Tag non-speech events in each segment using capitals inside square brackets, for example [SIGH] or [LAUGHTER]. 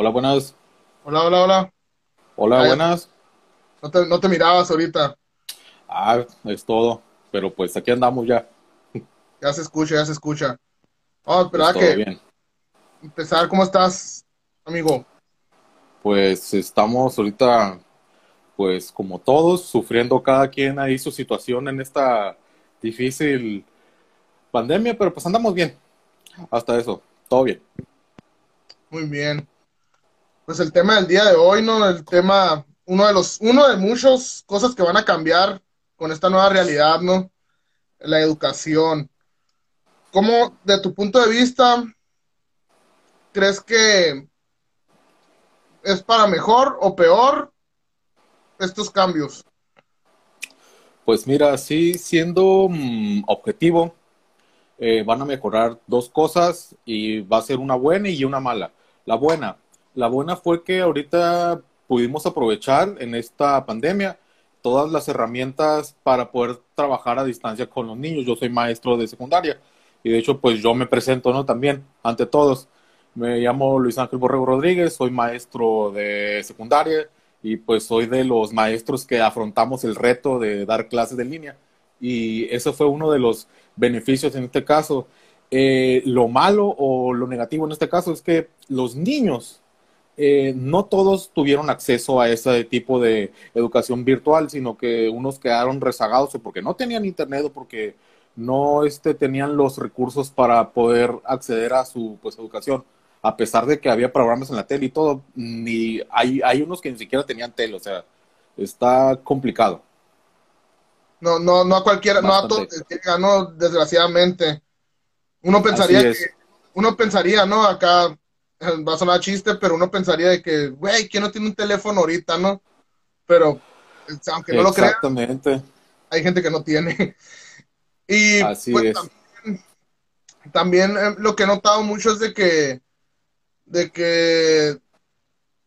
Hola, buenas. Hola, hola, hola. Hola, Ay. buenas. No te, no te mirabas ahorita. Ah, es todo. Pero pues aquí andamos ya. Ya se escucha, ya se escucha. Vamos a Es esperar todo que bien. empezar. ¿Cómo estás, amigo? Pues estamos ahorita, pues como todos, sufriendo cada quien ahí su situación en esta difícil pandemia, pero pues andamos bien. Hasta eso, todo bien. Muy bien. Pues el tema del día de hoy, ¿no? El tema, uno de los, uno de muchas cosas que van a cambiar con esta nueva realidad, ¿no? La educación. ¿Cómo, de tu punto de vista, crees que es para mejor o peor estos cambios? Pues mira, sí, siendo mm, objetivo, eh, van a mejorar dos cosas y va a ser una buena y una mala. La buena, la buena fue que ahorita pudimos aprovechar en esta pandemia todas las herramientas para poder trabajar a distancia con los niños. Yo soy maestro de secundaria y de hecho pues yo me presento, ¿no? También ante todos. Me llamo Luis Ángel Borrego Rodríguez, soy maestro de secundaria y pues soy de los maestros que afrontamos el reto de dar clases en línea. Y eso fue uno de los beneficios en este caso. Eh, lo malo o lo negativo en este caso es que los niños, eh, no todos tuvieron acceso a ese tipo de educación virtual, sino que unos quedaron rezagados o porque no tenían internet o porque no este, tenían los recursos para poder acceder a su pues, educación. A pesar de que había programas en la tele y todo, ni hay, hay unos que ni siquiera tenían tele, o sea, está complicado. No, no, no a cualquiera, no a todos llega, no, desgraciadamente. Uno pensaría que, uno pensaría, ¿no? Acá [LAUGHS] va a sonar chiste, pero uno pensaría de que, güey, ¿quién no tiene un teléfono ahorita, no? Pero, aunque no lo crean, Exactamente, hay gente que no tiene. [LAUGHS] Y así pues es. también, también, eh, lo que he notado mucho es de que, de que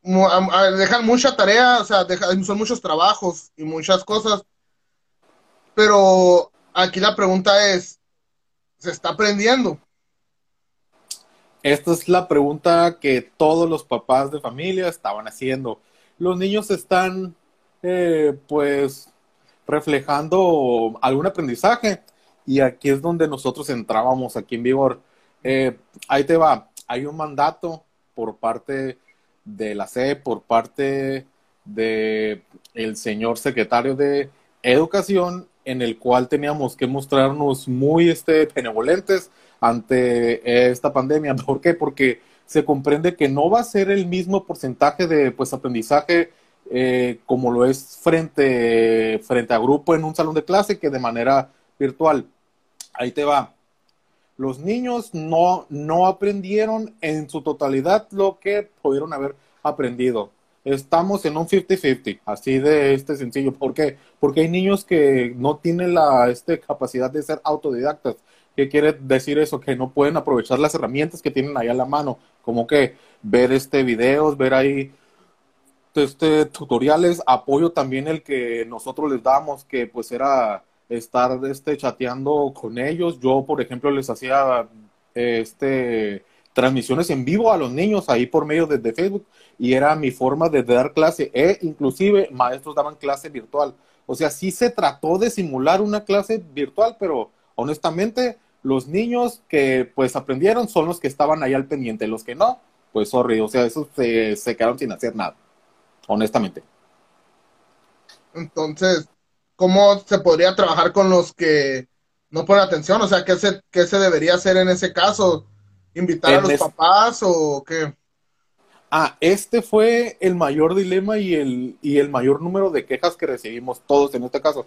mu- a- a- dejan mucha tarea, o sea, dejan- son muchos trabajos y muchas cosas, pero aquí la pregunta es, ¿se está aprendiendo? Esta es la pregunta que todos los papás de familia estaban haciendo. Los niños están, eh, pues, reflejando algún aprendizaje y aquí es donde nosotros entrábamos aquí en vigor. Eh, ahí te va, hay un mandato por parte de la SEP, por parte de señor secretario de Educación, en el cual teníamos que mostrarnos muy este, benevolentes ante esta pandemia. ¿Por qué? Porque se comprende que no va a ser el mismo porcentaje de pues, aprendizaje eh, como lo es frente, frente a grupo en un salón de clase que de manera virtual. Ahí te va. Los niños no, no aprendieron en su totalidad lo que pudieron haber aprendido. Estamos en un 50-50, así de este sencillo. ¿Por qué? Porque hay niños que no tienen la este, capacidad de ser autodidactas. ¿Qué quiere decir eso? Que no pueden aprovechar las herramientas que tienen ahí a la mano, como que ver este videos, ver ahí este, tutoriales, apoyo también el que nosotros les damos, que pues era estar este, chateando con ellos. Yo, por ejemplo, les hacía este, transmisiones en vivo a los niños ahí por medio de, Facebook y era mi forma de dar clase e inclusive maestros daban clase virtual. O sea, sí se trató de simular una clase virtual, pero honestamente los niños que pues aprendieron son los que estaban ahí al pendiente, los que no, pues sorry, o sea, esos se, se quedaron sin hacer nada, honestamente. Entonces, ¿cómo se podría trabajar con los que no ponen atención? O sea, ¿qué se, qué se debería hacer en ese caso? ¿Invitar a los papás o qué? Ah, este fue el mayor dilema y el, y el mayor número de quejas que recibimos todos en este caso.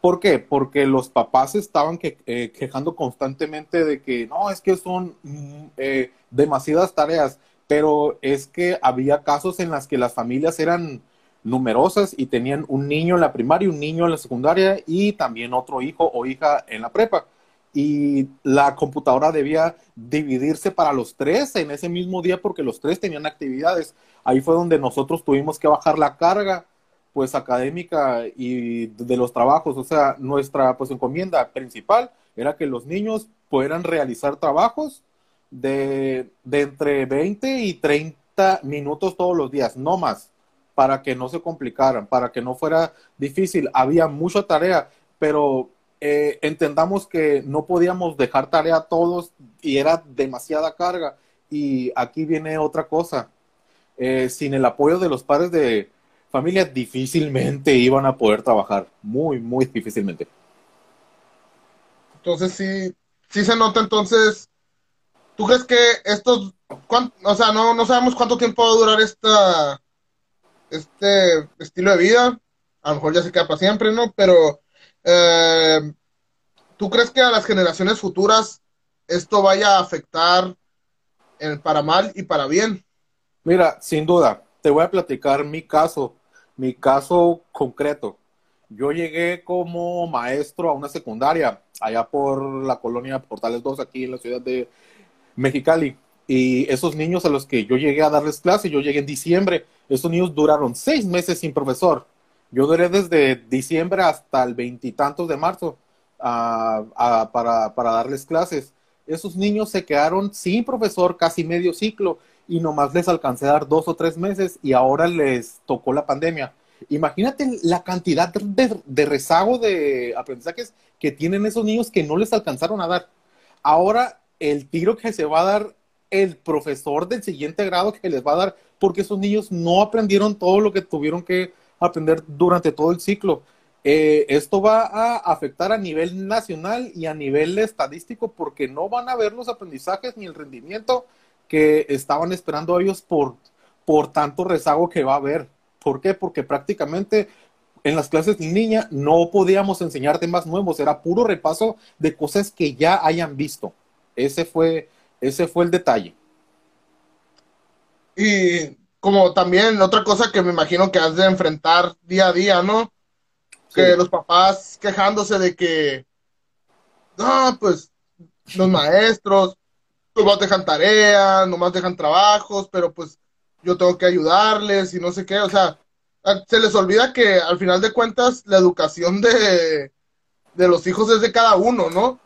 ¿Por qué? Porque los papás estaban que- eh, quejando constantemente de que no, es que son mm, eh, demasiadas tareas, pero es que había casos en las que las familias eran numerosas y tenían un niño en la primaria, un niño en la secundaria y también otro hijo o hija en la prepa. Y la computadora debía dividirse para los tres en ese mismo día porque los tres tenían actividades. Ahí fue donde nosotros tuvimos que bajar la carga pues académica y de los trabajos, o sea, nuestra pues encomienda principal era que los niños pudieran realizar trabajos de, de entre 20 y 30 30 minutos todos los días, no más, para que no se complicaran, para que no fuera difícil. Había mucha tarea, pero eh, entendamos que no podíamos dejar tarea a todos y era demasiada carga. Y aquí viene otra cosa. Eh, sin el apoyo de los padres de familia, difícilmente iban a poder trabajar. Muy, muy difícilmente. Entonces sí, sí se nota entonces. ¿Tú crees que estos, o sea, no, no sabemos cuánto tiempo va a durar esta, este estilo de vida? A lo mejor ya se queda para siempre, ¿no? Pero eh, ¿Tú crees que a las generaciones futuras esto vaya a afectar para mal y para bien? Mira, sin duda, te voy a platicar mi caso, mi caso concreto. Yo llegué como maestro a una secundaria allá por la colonia Portales 2, aquí en la ciudad de Mexicali. Y esos niños a los que yo llegué a darles clase, yo llegué en diciembre, esos niños duraron seis meses sin profesor. Yo duré desde diciembre hasta el veintitantos de marzo para, para darles clases. Esos niños se quedaron sin profesor casi medio ciclo y nomás les alcancé a dar dos o tres meses y ahora les tocó la pandemia. Imagínate la cantidad de, rezago de aprendizajes que tienen esos niños que no les alcanzaron a dar. Ahora el tiro que se va a dar el profesor del siguiente grado que les va a dar, porque esos niños no aprendieron todo lo que tuvieron que aprender durante todo el ciclo. Eh, esto va a afectar a nivel nacional y a nivel estadístico porque no van a ver los aprendizajes ni el rendimiento que estaban esperando ellos por, por tanto rezago que va a haber. ¿Por qué? Porque prácticamente en las clases de niña no podíamos enseñar temas nuevos, era puro repaso de cosas que ya hayan visto. Ese fue, ese fue el detalle. Y como también otra cosa que me imagino que has de enfrentar día a día, ¿no? Que los papás quejándose de que, no, pues los maestros [LAUGHS] nomás dejan tareas, nomás dejan trabajos, pero pues yo tengo que ayudarles y no sé qué, o sea, se les olvida que al final de cuentas la educación de, de los hijos es de cada uno, ¿no?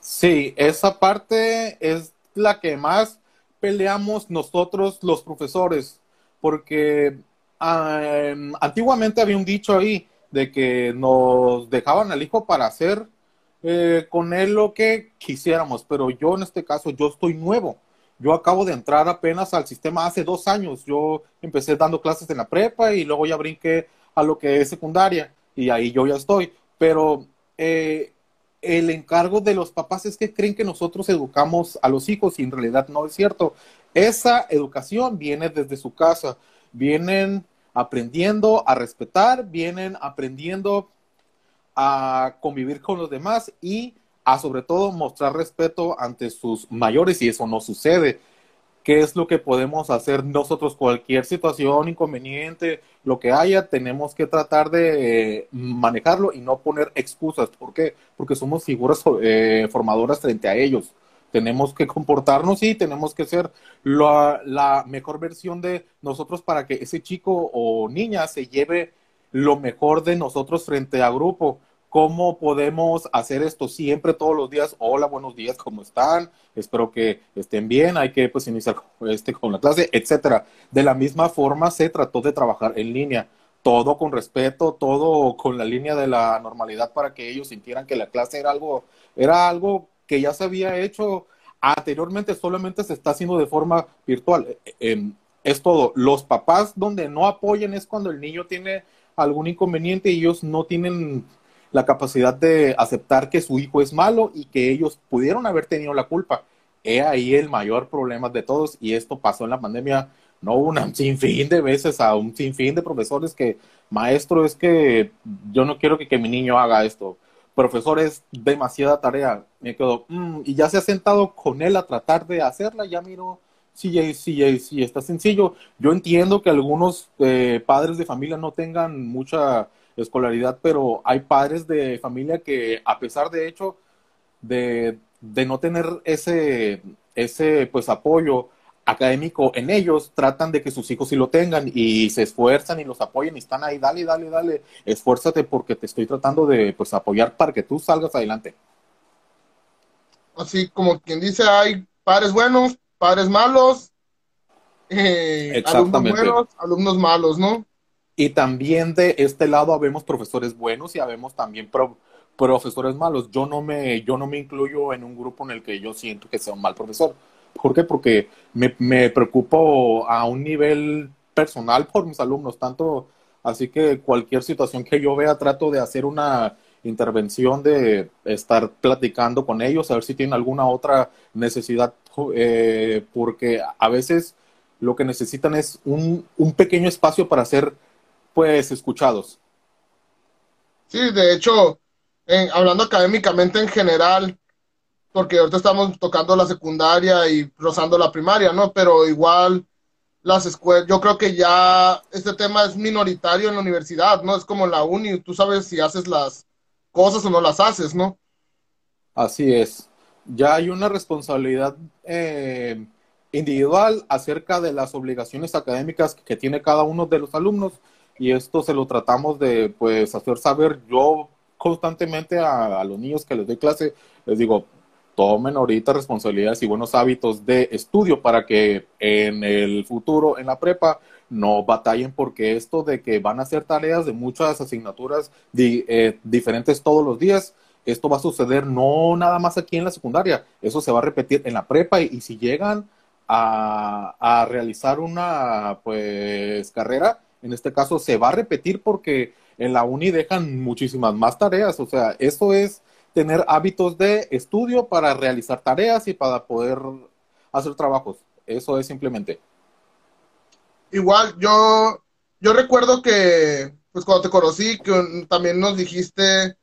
Sí, esa parte es la que más peleamos nosotros los profesores, porque antiguamente había un dicho ahí de que nos dejaban al hijo para hacer eh, con él lo que quisiéramos, pero yo en este caso, yo estoy nuevo. Yo acabo de entrar apenas al sistema hace dos años. Yo empecé dando clases en la prepa y luego ya brinqué a lo que es secundaria y ahí yo ya estoy. Pero eh, el encargo de los papás es que creen que nosotros educamos a los hijos y en realidad no es cierto. Esa educación viene desde su casa, vienen aprendiendo a respetar, vienen aprendiendo a convivir con los demás y a sobre todo mostrar respeto ante sus mayores y eso no sucede. ¿Qué es lo que podemos hacer nosotros? Cualquier situación, inconveniente, lo que haya, tenemos que tratar de manejarlo y no poner excusas. ¿Por qué? Porque somos figuras eh, formadoras frente a ellos. Tenemos que comportarnos y tenemos que ser la, la mejor versión de nosotros para que ese chico o niña se lleve lo mejor de nosotros frente a grupo cómo podemos hacer esto siempre, todos los días. Hola, buenos días, ¿cómo están? Espero que estén bien. Hay que pues iniciar [LAUGHS] este, con la clase, etcétera. De la misma forma se trató de trabajar en línea. Todo con respeto, todo con la línea de la normalidad para que ellos sintieran que la clase era algo, era algo que ya se había hecho anteriormente, solamente se está haciendo de forma virtual. Eh, em, es todo. Los papás donde no apoyen es cuando el niño tiene algún inconveniente y ellos no tienen la capacidad de aceptar que su hijo es malo y que ellos pudieron haber tenido la culpa. He ahí el mayor problema de todos y esto pasó en la pandemia, no [LAUGHS] un sinfín de veces a un sinfín de profesores que, maestro, es que yo no quiero que, mi niño haga esto. Profesor, es demasiada tarea. Me quedo, mm", y ya se ha sentado con él a tratar de hacerla, ya miro, sí, sí, sí, está sencillo. Yo entiendo que algunos eh, padres de familia no tengan mucha escolaridad, pero hay padres de familia que a pesar de hecho de, no tener ese, ese pues apoyo académico en ellos, tratan de que sus hijos sí lo tengan y se esfuerzan y los apoyan y están ahí, dale, dale, dale, esfuérzate porque te estoy tratando de pues apoyar para que tú salgas adelante. Así como quien dice, hay padres buenos, padres malos, eh, alumnos buenos, alumnos malos, ¿no? Y también de este lado habemos profesores buenos y habemos también profesores malos. Yo no me, yo no me incluyo en un grupo en el que yo siento que sea un mal profesor. ¿Por qué? Porque me, me preocupo a un nivel personal por mis alumnos, tanto así que cualquier situación que yo vea trato de hacer una intervención de estar platicando con ellos, a ver si tienen alguna otra necesidad, eh, porque a veces lo que necesitan es un, un pequeño espacio para ser pues escuchados. Sí, de hecho, hablando académicamente en general, porque ahorita estamos tocando la secundaria y rozando la primaria, ¿no? Pero igual las escuelas, yo creo que ya este tema es minoritario en la universidad, ¿no? Es como la uni, tú sabes si haces las cosas o no las haces, ¿no? Así es. Ya hay una responsabilidad eh, individual acerca de las obligaciones académicas que tiene cada uno de los alumnos y esto se lo tratamos de pues hacer saber. Yo constantemente a, los niños que les doy clase, les digo, tomen ahorita responsabilidades y buenos hábitos de estudio para que en el futuro, en la prepa, no batallen porque esto de que van a hacer tareas de muchas asignaturas eh, diferentes todos los días, esto va a suceder no nada más aquí en la secundaria, eso se va a repetir en la prepa y, si llegan a, a, realizar una pues carrera, en este caso se va a repetir porque en la uni dejan muchísimas más tareas, o sea, eso es tener hábitos de estudio para realizar tareas y para poder hacer trabajos, eso es simplemente. Igual, yo, yo recuerdo que, pues cuando te conocí, que también nos dijiste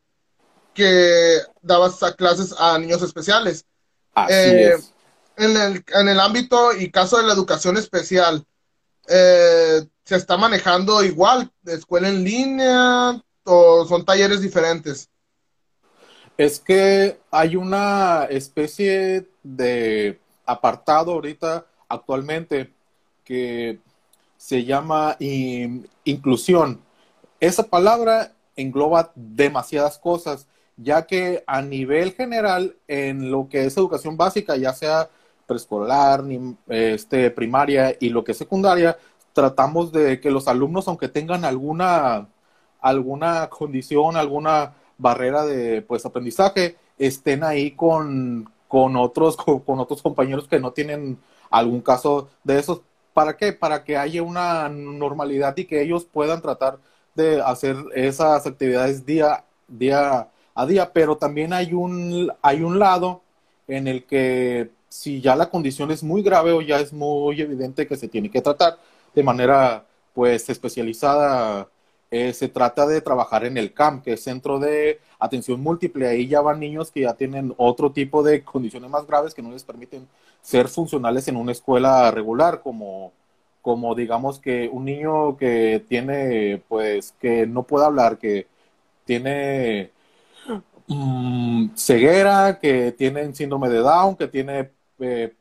que dabas clases a niños especiales. Así eh, es. En el, en el ámbito y caso de la educación especial, eh, ¿se está manejando igual? ¿De escuela en línea o son talleres diferentes? Es que hay una especie de apartado ahorita actualmente que se llama inclusión. Esa palabra engloba demasiadas cosas, ya que a nivel general, en lo que es educación básica, ya sea preescolar, este, primaria y lo que es secundaria, tratamos de que los alumnos, aunque tengan alguna, alguna condición, alguna barrera de pues aprendizaje, estén ahí con, con otros, [LAUGHS] con otros compañeros que no tienen algún caso de esos ¿Para qué? Para que haya una normalidad y que ellos puedan tratar de hacer esas actividades día, día a día, pero también hay un, hay un lado en el que si ya la condición es muy grave o ya es muy evidente que se tiene que tratar de manera pues especializada eh, se trata de trabajar en el CAM, que es Centro de Atención Múltiple. Ahí ya van niños que ya tienen otro tipo de condiciones más graves que no les permiten ser funcionales en una escuela regular, como, como digamos que un niño que tiene, pues, que no puede hablar, que tiene mm, ceguera, que tiene síndrome de Down, que tiene eh,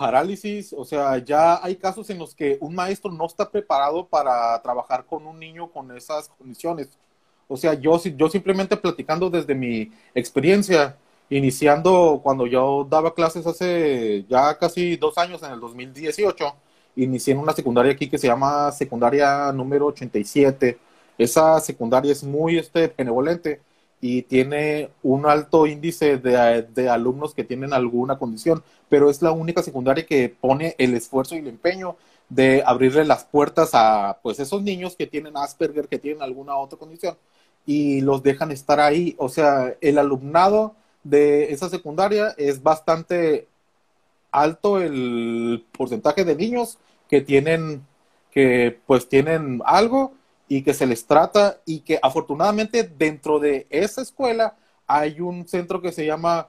parálisis, o sea, ya hay casos en los que un maestro no está preparado para trabajar con un niño con esas condiciones. O sea, yo, yo simplemente platicando desde mi experiencia, iniciando cuando yo daba clases hace ya casi dos años, en el 2018, inicié en una secundaria aquí que se llama secundaria número 87. Esa secundaria es muy este, benevolente y tiene un alto índice de, alumnos que tienen alguna condición, pero es la única secundaria que pone el esfuerzo y el empeño de abrirle las puertas a pues esos niños que tienen Asperger, que tienen alguna otra condición y los dejan estar ahí. O sea, el alumnado de esa secundaria es bastante alto el porcentaje de niños que tienen que pues tienen algo y que se les trata y que afortunadamente dentro de esa escuela hay un centro que se llama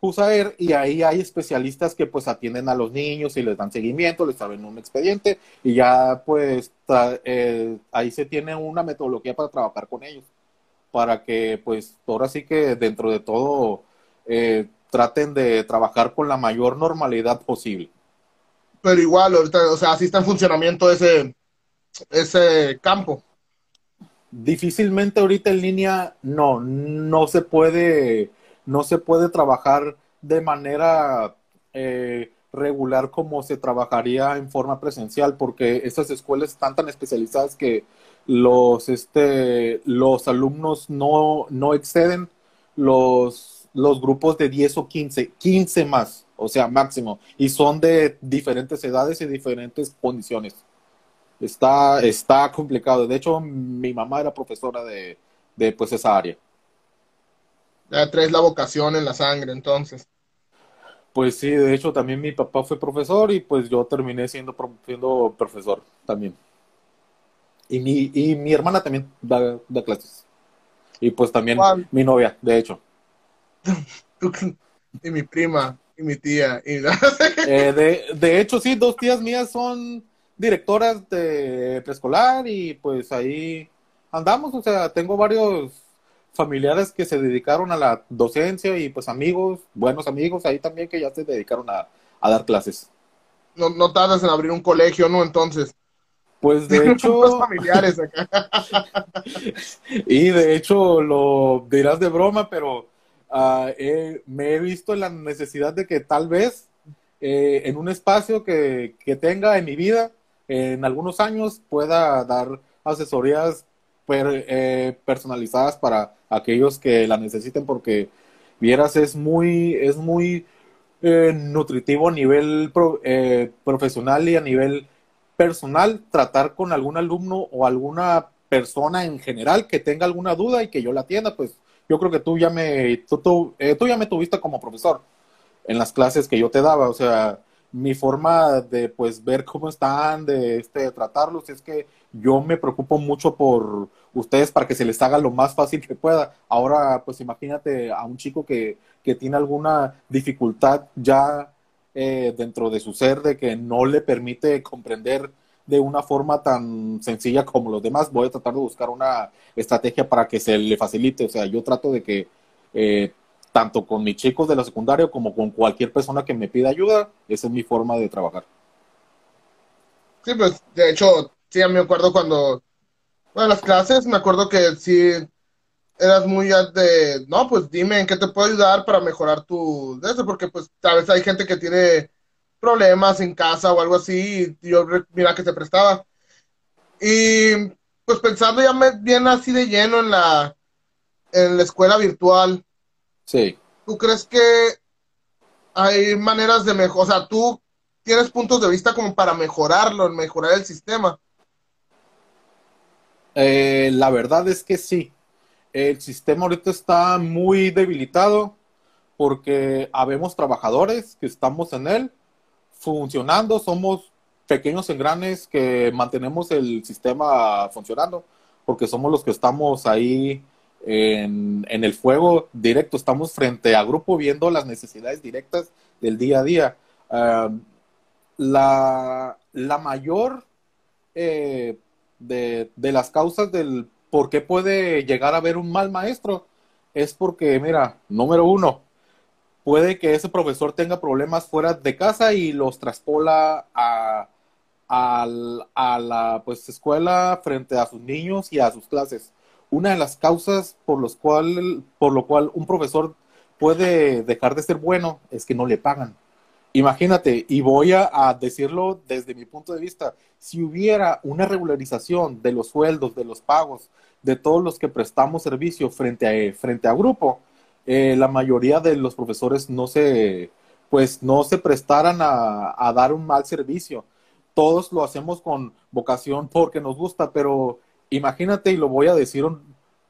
USAER y ahí hay especialistas que pues atienden a los niños y les dan seguimiento, les saben un expediente y ya pues eh, ahí se tiene una metodología para trabajar con ellos para que pues ahora sí que dentro de todo eh, traten de trabajar con la mayor normalidad posible. Pero igual, o sea, así está en funcionamiento ese, ese campo difícilmente ahorita en línea no, no se puede, no se puede trabajar de manera eh, regular como se trabajaría en forma presencial, porque estas escuelas están tan especializadas que los, este, los alumnos no, no exceden los, los grupos de 10 o 15, 15 más, o sea, máximo, y son de diferentes edades y diferentes condiciones. Está, está complicado. De hecho, mi mamá era profesora de, de pues esa área. Ya traes la vocación en la sangre, entonces. Pues sí, de hecho también mi papá fue profesor y pues yo terminé siendo, siendo profesor también. Y mi, y mi hermana también da, clases. Y pues también mi novia, de hecho. [LAUGHS] y mi prima, y mi tía. Y... Eh, de, de hecho, sí, dos tías mías son directoras de preescolar y pues ahí andamos. O sea, tengo varios familiares que se dedicaron a la docencia y pues amigos, buenos amigos ahí también que ya se dedicaron a, dar clases. No, no tardas en abrir un colegio, ¿no? Entonces. Pues de [LAUGHS] hecho. familiares acá. [LAUGHS] y de hecho lo dirás de broma, pero ah, me he visto en la necesidad de que tal vez eh, en un espacio que, que tenga en mi vida, en algunos años, pueda dar asesorías eh, personalizadas para aquellos que la necesiten porque vieras es muy es muy eh, nutritivo a nivel eh, profesional y a nivel personal tratar con algún alumno o alguna persona en general que tenga alguna duda y que yo la atienda pues yo creo que tú ya me tú, tú, tú ya me tuviste como profesor en las clases que yo te daba o sea mi forma de pues ver cómo están, de este, tratarlos, es que yo me preocupo mucho por ustedes para que se les haga lo más fácil que pueda. Ahora, pues imagínate a un chico que, que tiene alguna dificultad ya eh, dentro de su ser, de que no le permite comprender de una forma tan sencilla como los demás, voy a tratar de buscar una estrategia para que se le facilite. O sea, yo trato de que eh, tanto con mis chicos de la secundaria como con cualquier persona que me pida ayuda, esa es mi forma de trabajar. Sí, pues de hecho, sí, me acuerdo cuando, bueno, las clases, me acuerdo que sí eras muy de, no, pues dime en qué te puedo ayudar para mejorar tu, de eso, porque pues a veces hay gente que tiene problemas en casa o algo así, y yo mira que se prestaba. Y pues pensando ya bien así de lleno en la, en la escuela virtual, Sí. ¿Tú crees que hay maneras de mejorar? O sea, tú tienes puntos de vista como para mejorarlo, mejorar el sistema. Eh, la verdad es que sí. El sistema ahorita está muy debilitado porque habemos trabajadores que estamos en él funcionando, somos pequeños engranes que mantenemos el sistema funcionando porque somos los que estamos ahí en, el fuego directo, estamos frente a grupo viendo las necesidades directas del día a día. la, la, mayor eh, de, de, las causas del por qué puede llegar a haber un mal maestro es porque, mira, número uno, puede que ese profesor tenga problemas fuera de casa y los traspola a, a la pues, escuela frente a sus niños y a sus clases una de las causas por, los cual, por lo cual un profesor puede dejar de ser bueno es que no le pagan. Imagínate, y voy a, decirlo desde mi punto de vista, si hubiera una regularización de los sueldos, de los pagos, de todos los que prestamos servicio frente a, frente a grupo, eh, la mayoría de los profesores no se, pues no se prestaran a dar un mal servicio. Todos lo hacemos con vocación porque nos gusta, pero imagínate, y lo voy a decir,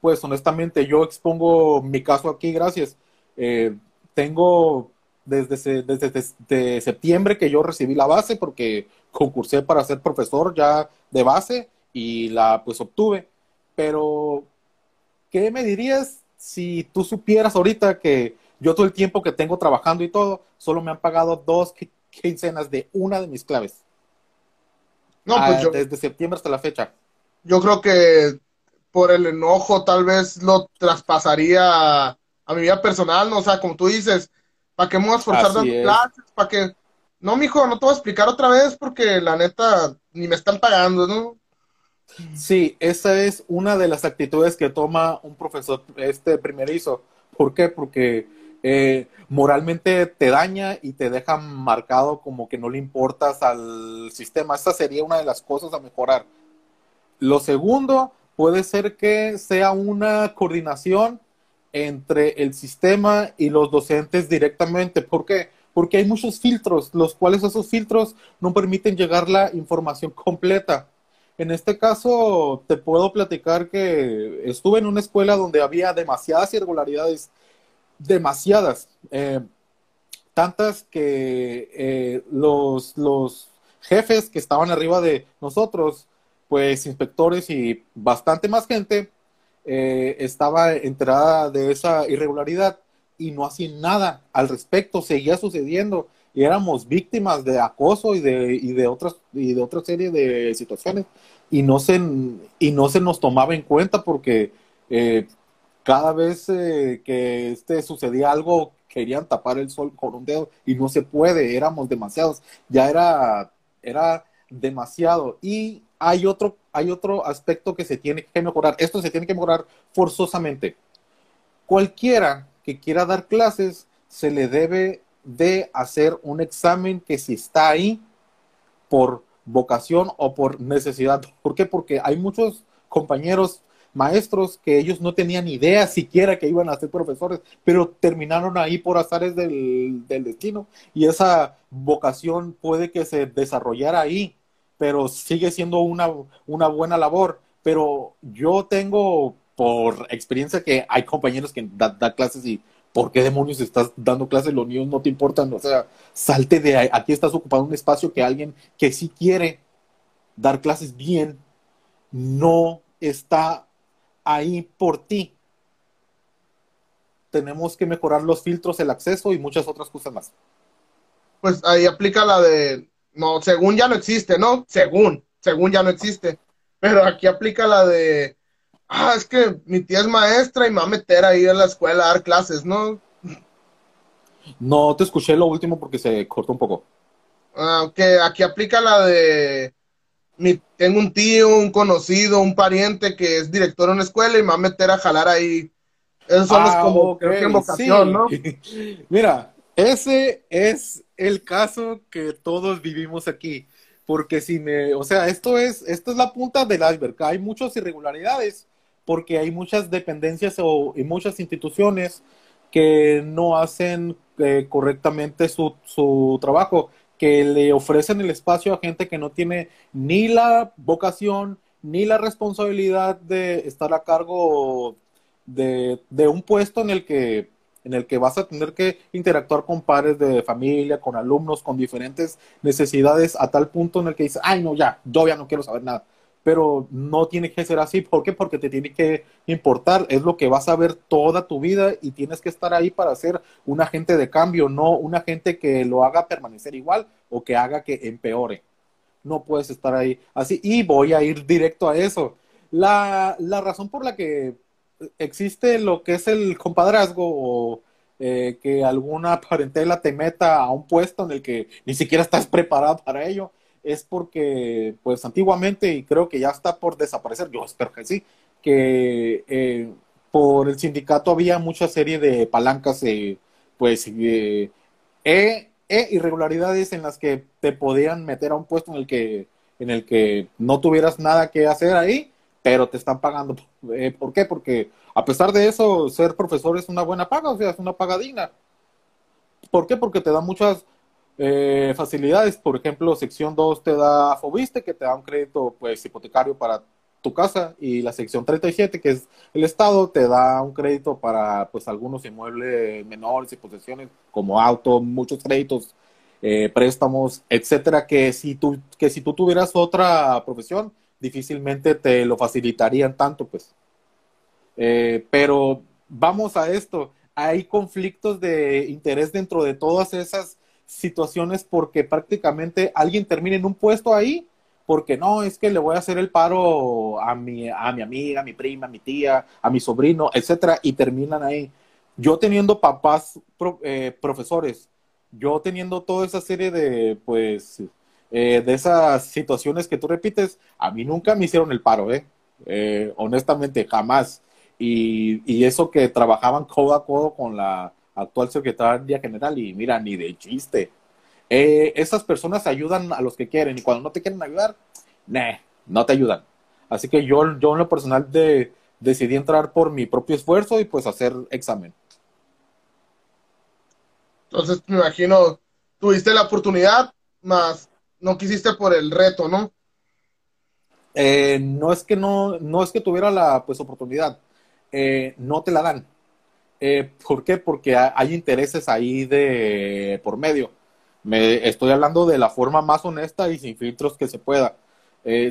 pues honestamente, yo expongo mi caso aquí, gracias. Eh, tengo desde, desde, septiembre que yo recibí la base porque concursé para ser profesor ya de base y la pues obtuve. Pero, ¿qué me dirías si tú supieras ahorita que yo todo el tiempo que tengo trabajando y todo, solo me han pagado dos quincenas de una de mis claves? No, pues ah, yo... Desde septiembre hasta la fecha yo creo que por el enojo tal vez lo traspasaría a, mi vida personal, ¿no? O sea, como tú dices, ¿para qué me voy a esforzar dando clases? ¿Para qué? No, mijo, no te voy a explicar otra vez porque la neta ni me están pagando, ¿no? Sí, esa es una de las actitudes que toma un profesor este primerizo. ¿Por qué? Porque eh, moralmente te daña y te deja marcado como que no le importas al sistema. Esta sería una de las cosas a mejorar. Lo segundo puede ser que sea una coordinación entre el sistema y los docentes directamente. ¿Por qué? Porque hay muchos filtros, los cuales esos filtros no permiten llegar la información completa. En este caso, te puedo platicar que estuve en una escuela donde había demasiadas irregularidades, demasiadas, eh, tantas que eh, los, los jefes que estaban arriba de nosotros, pues inspectores y bastante más gente, eh, estaba enterada de esa irregularidad y no hacían nada al respecto, seguía sucediendo. Y éramos víctimas de acoso y de, y de otras y de otra serie de situaciones. Y no se y no se nos tomaba en cuenta porque eh, cada vez eh, que este sucedía algo querían tapar el sol con un dedo y no se puede, éramos demasiados, ya era era demasiado. Y hay otro hay otro aspecto que se tiene que mejorar. Esto se tiene que mejorar forzosamente. Cualquiera que quiera dar clases se le debe de hacer un examen que si está ahí por vocación o por necesidad. ¿Por qué? Porque hay muchos compañeros maestros que ellos no tenían idea siquiera que iban a ser profesores, pero terminaron ahí por azares del, del destino y esa vocación puede que se desarrollara ahí pero sigue siendo una, una buena labor. Pero yo tengo por experiencia que hay compañeros que dan clases y ¿por qué demonios estás dando clases? Los niños no te importan. O sea, salte de ahí. Aquí estás ocupando un espacio que alguien que sí quiere dar clases bien no está ahí por ti. Tenemos que mejorar los filtros, el acceso y muchas otras cosas más. Pues ahí aplica la de no, según ya no existe, ¿no? Según, según ya no existe. Pero aquí aplica la de, ah, es que mi tía es maestra y me va a meter ahí a la escuela a dar clases, ¿no? No te escuché lo último porque se cortó un poco. Ah, que aquí aplica la de, mi, tengo un tío, un conocido, un pariente que es director de una escuela y me va a meter a jalar ahí. Esos son los ah, como, vocación, ¿no? [LAUGHS] Mira, ese es el caso que todos vivimos aquí. Porque si me, o sea, esto es, esto es la punta del iceberg. Hay muchas irregularidades porque hay muchas dependencias o, y muchas instituciones que no hacen eh, correctamente su, su trabajo, que le ofrecen el espacio a gente que no tiene ni la vocación ni la responsabilidad de estar a cargo de, de un puesto en el que en el que vas a tener que interactuar con padres de familia, con alumnos, con diferentes necesidades, a tal punto en el que dices, ay, no, ya, yo ya no quiero saber nada. Pero no tiene que ser así. ¿Por qué? Porque te tiene que importar. Es lo que vas a ver toda tu vida y tienes que estar ahí para ser un agente de cambio, no un agente que lo haga permanecer igual o que haga que empeore. No puedes estar ahí así. Y voy a ir directo a eso. La, la razón por la que existe lo que es el compadrazgo o eh, que alguna [LAUGHS] parentela te meta a un puesto en el que ni siquiera estás preparado para ello, es porque, pues antiguamente, y creo que ya está por desaparecer, yo espero que sí, que eh, por el sindicato había mucha serie de palancas, eh, pues, e, e irregularidades en las que te podían meter a un puesto en el que, en el que no tuvieras nada que hacer ahí pero te están pagando. Eh, ¿Por qué? Porque a pesar de eso, ser profesor es una buena paga, o sea, es una paga digna. ¿Por qué? Porque te da muchas eh, facilidades. Por ejemplo, sección 2 te da Fobiste, que te da un crédito pues hipotecario para tu casa, y la sección 37, que es el Estado, te da un crédito para pues algunos inmuebles menores y posesiones como auto, muchos créditos, eh, préstamos, etcétera, que si tú, que si tú tuvieras otra profesión, difícilmente te lo facilitarían tanto, pues. Eh, pero vamos a esto, hay conflictos de interés dentro de todas esas situaciones porque prácticamente alguien termina en un puesto ahí porque no, es que le voy a hacer el paro a mi, a mi amiga, a mi prima, a mi tía, a mi sobrino, etcétera, y terminan ahí. Yo teniendo papás eh, profesores, yo teniendo toda esa serie de, pues, eh, de esas situaciones que tú repites, a mí nunca me hicieron el paro, ¿eh? eh honestamente, jamás. Y, y, eso que trabajaban codo a codo con la actual secretaria general, y mira, ni de chiste. Eh, esas personas ayudan a los que quieren, y cuando no te quieren ayudar, nah, no te ayudan. Así que yo, yo en lo personal de, decidí entrar por mi propio esfuerzo y pues hacer examen. Entonces, me imagino, tuviste la oportunidad, más no quisiste por el reto, ¿no? Eh, no es que no, no es que tuviera la pues oportunidad, eh, no te la dan. Eh, ¿Por qué? Porque hay intereses ahí de por medio. Me estoy hablando de la forma más honesta y sin filtros que se pueda.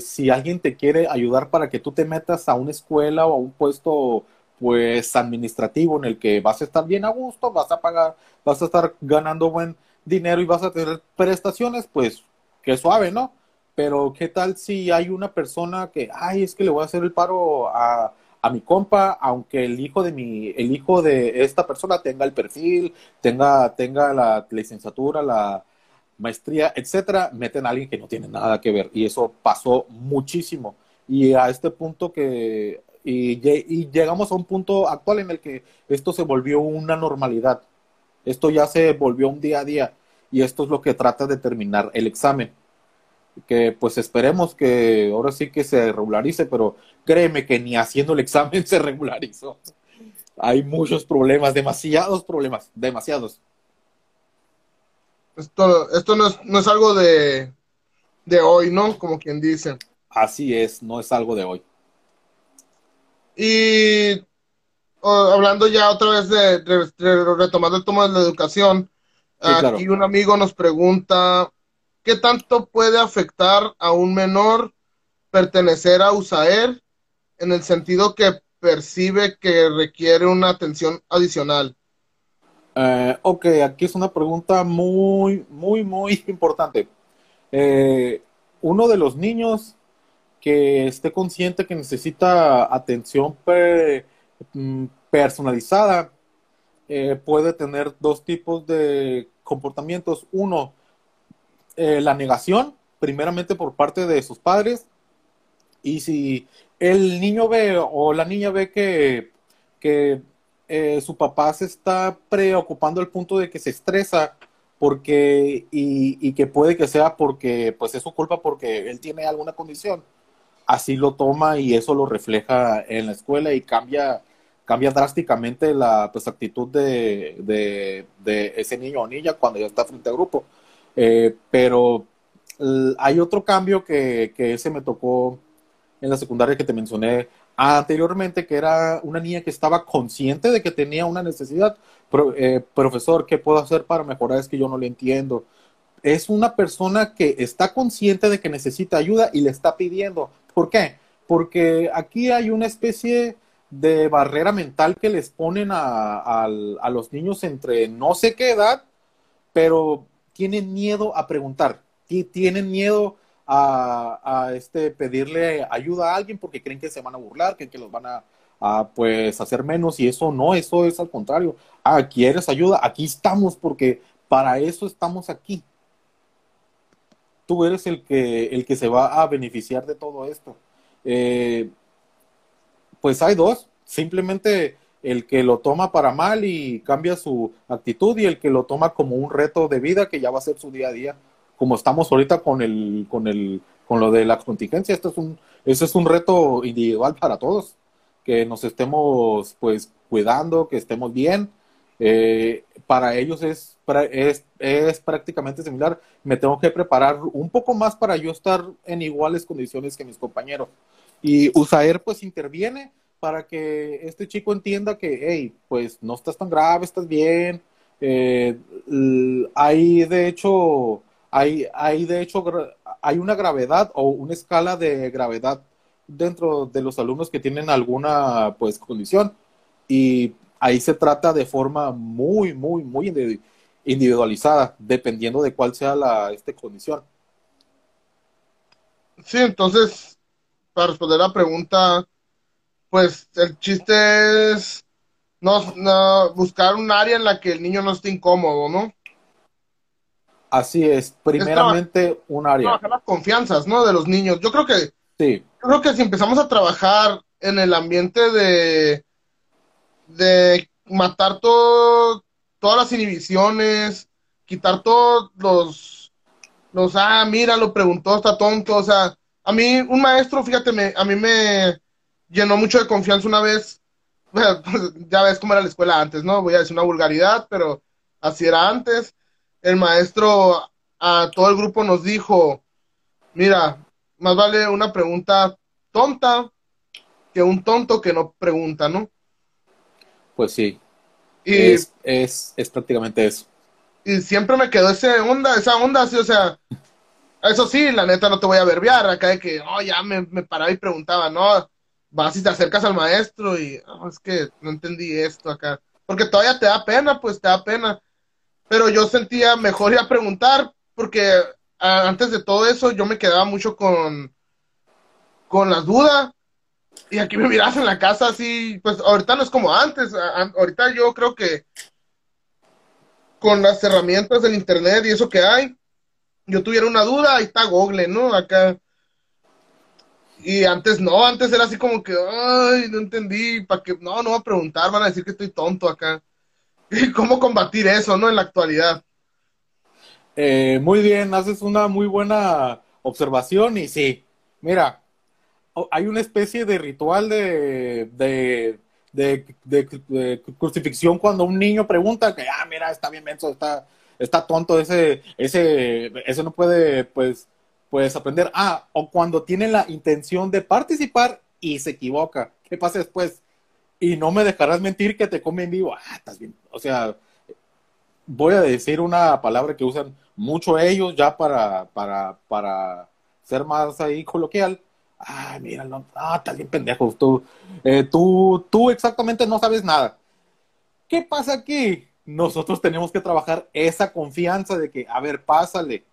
si alguien te quiere ayudar para que tú te metas a una escuela o a un puesto pues administrativo en el que vas a estar bien a gusto, vas a pagar, vas a estar ganando buen dinero y vas a tener prestaciones, pues que suave, ¿no? Pero ¿qué tal si hay una persona que, ay, es que le voy a hacer el paro a, a mi compa, aunque el hijo de mi, el hijo de esta persona tenga el perfil, tenga, tenga la licenciatura, la maestría, etcétera, meten a alguien que no tiene nada que ver. Y eso pasó muchísimo. Y a este punto que, y, y llegamos a un punto actual en el que esto se volvió una normalidad. Esto ya se volvió un día a día. Y esto es lo que trata de terminar el examen que pues esperemos que ahora sí que se regularice, pero créeme que ni haciendo el examen [LAUGHS] se regularizó. Hay muchos problemas, demasiados problemas, demasiados. Esto, esto no, es, no es algo de, de hoy, ¿no? Como quien dice. Así es, no es algo de hoy. Y hablando ya otra vez de, retomando el tema de la educación, aquí un amigo nos pregunta ¿qué tanto puede afectar a un menor pertenecer a USAER en el sentido que percibe que requiere una atención adicional? Eh, ok, aquí es una pregunta muy, muy, muy [LAUGHS] importante. Eh, uno de los niños que esté consciente que necesita atención mm, personalizada eh, puede tener dos tipos de comportamientos. Uno, eh, la negación, primeramente por parte de sus padres, y si el niño ve o la niña ve que, que eh, su papá se está preocupando al punto de que se estresa porque y, y, que puede que sea porque pues es su culpa porque él tiene alguna condición así lo toma y eso lo refleja en la escuela y cambia cambia drásticamente la pues, actitud de, de, de ese niño o niña cuando ya está frente al grupo eh, pero hay otro cambio que, que ese me tocó en la secundaria que te mencioné anteriormente, que era una niña que estaba consciente de que tenía una necesidad. Eh, profesor, ¿qué puedo hacer para mejorar? Es que yo no le entiendo. Es una persona que está consciente de que necesita ayuda y le está pidiendo. ¿Por qué? Porque aquí hay una especie de barrera mental que les ponen a, a los niños entre no sé qué edad, pero tienen miedo a preguntar, tienen miedo a, este, pedirle ayuda a alguien porque creen que se van a burlar, que los van a, pues hacer menos y eso no, eso es al contrario. Ah, ¿quieres ayuda? Aquí estamos porque para eso estamos aquí. Tú eres el que, el que se va a beneficiar de todo esto. Eh, pues hay dos, simplemente el que lo toma para mal y cambia su actitud y el que lo toma como un reto de vida que ya va a ser su día a día, como estamos ahorita con el, con el, con lo de la contingencia, esto es un, ese es un reto individual para todos, que nos estemos pues cuidando, que estemos bien. Eh, para ellos es, es, es prácticamente similar. Me tengo que preparar un poco más para yo estar en iguales condiciones que mis compañeros. Y USAER pues interviene para que este chico entienda que, hey, pues no estás tan grave, estás bien. Eh, hay de hecho, hay, hay de hecho, hay una gravedad o una escala de gravedad dentro de los alumnos que tienen alguna pues condición y ahí se trata de forma muy, muy, muy individualizada, dependiendo de cuál sea la este, condición. Sí, entonces, para responder la pregunta, pues el chiste es no, buscar un área en la que el niño no esté incómodo, ¿no? Así es, primeramente un área. Trabajar las confianzas, ¿no? De los niños. Yo creo que, sí. yo creo que si empezamos a trabajar en el ambiente de, de matar todo, todas las inhibiciones, quitar todos los, los, ah, mira, lo preguntó, está tonto, o sea, a mí un maestro, fíjate, me, a mí me llenó mucho de confianza una vez, [LAUGHS] ya ves cómo era la escuela antes, ¿no? Voy a decir una vulgaridad, pero así era antes. El maestro a todo el grupo nos dijo, mira, más vale una pregunta tonta que un tonto que no pregunta, ¿no? Pues sí. Y es, es, es prácticamente eso. Y siempre me quedó esa onda, esa onda así, o sea, eso sí, la neta no te voy a verbiar, acá de que, oh, ya me, me paraba y preguntaba, no, vas y te acercas al maestro y, oh, es que no entendí esto acá, porque todavía te da pena, pues te da pena, pero yo sentía mejor ir a preguntar, porque antes de todo eso yo me quedaba mucho con, con las dudas, y aquí me miras en la casa así, pues ahorita no es como antes, ahorita yo creo que con las herramientas del internet y eso que hay, yo tuviera una duda, ahí está Google, ¿no? Acá. Y antes no, antes era así como que, ay, no entendí, para que, no, no voy a preguntar, van a decir que estoy tonto acá. [LAUGHS] ¿Y cómo combatir eso, no? En la actualidad. Eh, muy bien, haces una muy buena observación y sí, mira, hay una especie de ritual de, de, de, crucifixión cuando un niño pregunta que, ah, mira, está bien menso, está, está tonto, ese, ese, ese no puede, pues, pues aprender. Ah, o cuando tiene la intención de participar y se equivoca. ¿Qué pasa después? Y no me dejarás mentir que te come en vivo. Ah, estás bien. O sea, voy a decir una palabra que usan mucho ellos ya para, para, para ser más ahí coloquial. Ah, mira, ah, estás bien pendejo. Tú, eh, tú, tú exactamente no sabes nada. ¿Qué pasa aquí? Nosotros tenemos que trabajar esa confianza de que, a ver, pásale.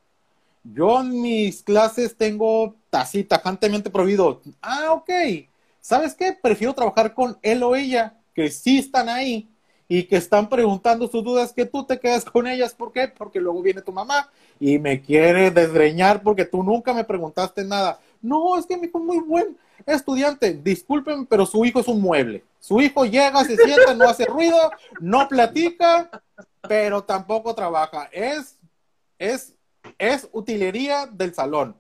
Yo en mis clases tengo así tajantemente prohibido. Ah, ok. ¿Sabes qué? Prefiero trabajar con él o ella, que sí están ahí y que están preguntando sus dudas, que tú te quedas con ellas. ¿Por qué? Porque luego viene tu mamá y me quiere desgreñar porque tú nunca me preguntaste nada. No, es que mi hijo es muy buen estudiante. Disculpen, pero su hijo es un mueble. Su hijo llega, se sienta, no hace ruido, no platica, pero tampoco trabaja. Es, es, es utilería del salón.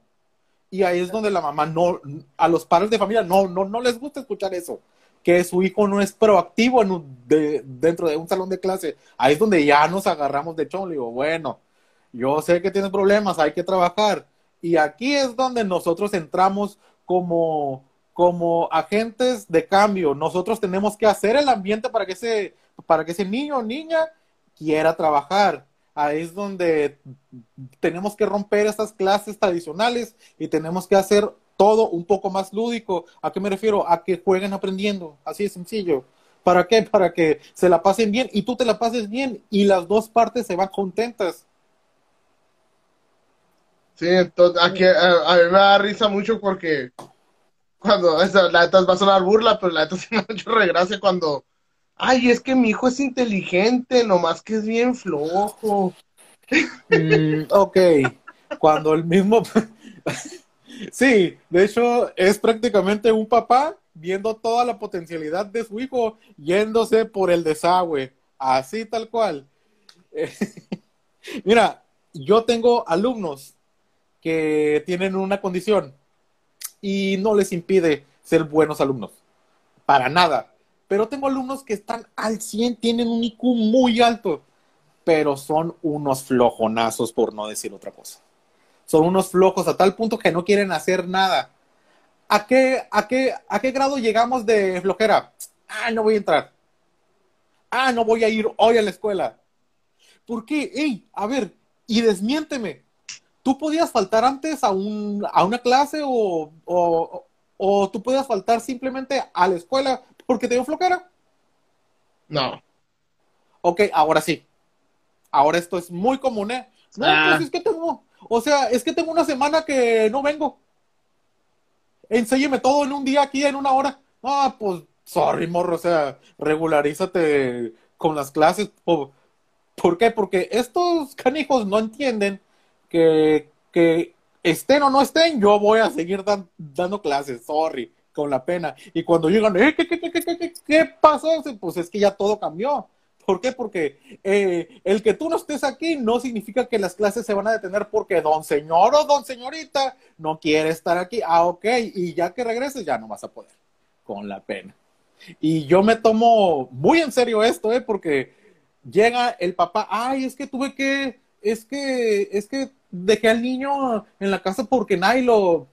Y ahí es donde la mamá no, a los padres de familia no, no, no les gusta escuchar eso. Que su hijo no es proactivo dentro de un salón de clase. Ahí es donde ya nos agarramos de chon. Le digo, bueno, yo sé que tienes problemas, hay que trabajar y aquí es donde nosotros entramos como, como agentes de cambio. Nosotros tenemos que hacer el ambiente para que ese, para que ese niño o niña quiera trabajar. Ahí es donde tenemos que romper estas clases tradicionales y tenemos que hacer todo un poco más lúdico. ¿A qué me refiero? A que jueguen aprendiendo. Así de sencillo. ¿Para qué? Para que se la pasen bien y tú te la pases bien y las dos partes se van contentas. Sí, entonces aquí a, mí me da risa mucho porque cuando, la neta va a sonar burla, pero la neta [LAUGHS] sí me mucho regracia cuando, ay, es que mi hijo es inteligente, nomás que es bien flojo. Mm, ok, cuando el mismo, [LAUGHS] sí, de hecho es prácticamente un papá viendo toda la potencialidad de su hijo yéndose por el desagüe, así tal cual. [LAUGHS] Mira, yo tengo alumnos que tienen una condición y no les impide ser buenos alumnos. Para nada. Pero tengo alumnos que están al 100, tienen un IQ muy alto, pero son unos flojonazos, por no decir otra cosa. Son unos flojos a tal punto que no quieren hacer nada. ¿A qué, a qué, a qué grado llegamos de flojera? Ah, no voy a entrar. Ah, no voy a ir hoy a la escuela. ¿Por qué? Ey, a ver, y desmiénteme tú podías faltar antes a, un, a una clase o, o, tú podías faltar simplemente a la escuela porque te dio flojera. No. Ok, ahora sí. Ahora esto es muy común, ¿eh? No, ah. pues es que tengo, o sea, es que tengo una semana que no vengo. Enséñeme todo en un día aquí, en una hora. Ah, pues, sorry, morro, o sea, regularízate con las clases. ¿Por qué? Porque estos canijos no entienden que, estén o no estén, yo voy a seguir dando clases, sorry, con la pena. Y cuando llegan, ¿eh, qué, qué, qué, qué, qué pasó? Pues es que ya todo cambió. ¿Por qué? Porque eh, el que tú no estés aquí no significa que las clases se van a detener porque don señor o don señorita no quiere estar aquí. Ah, ok, y ya que regreses ya no vas a poder, con la pena. Y yo me tomo muy en serio esto, ¿eh? Porque llega el papá, ay, es que tuve que, es que, es que dejé al niño en la casa porque nadie lo,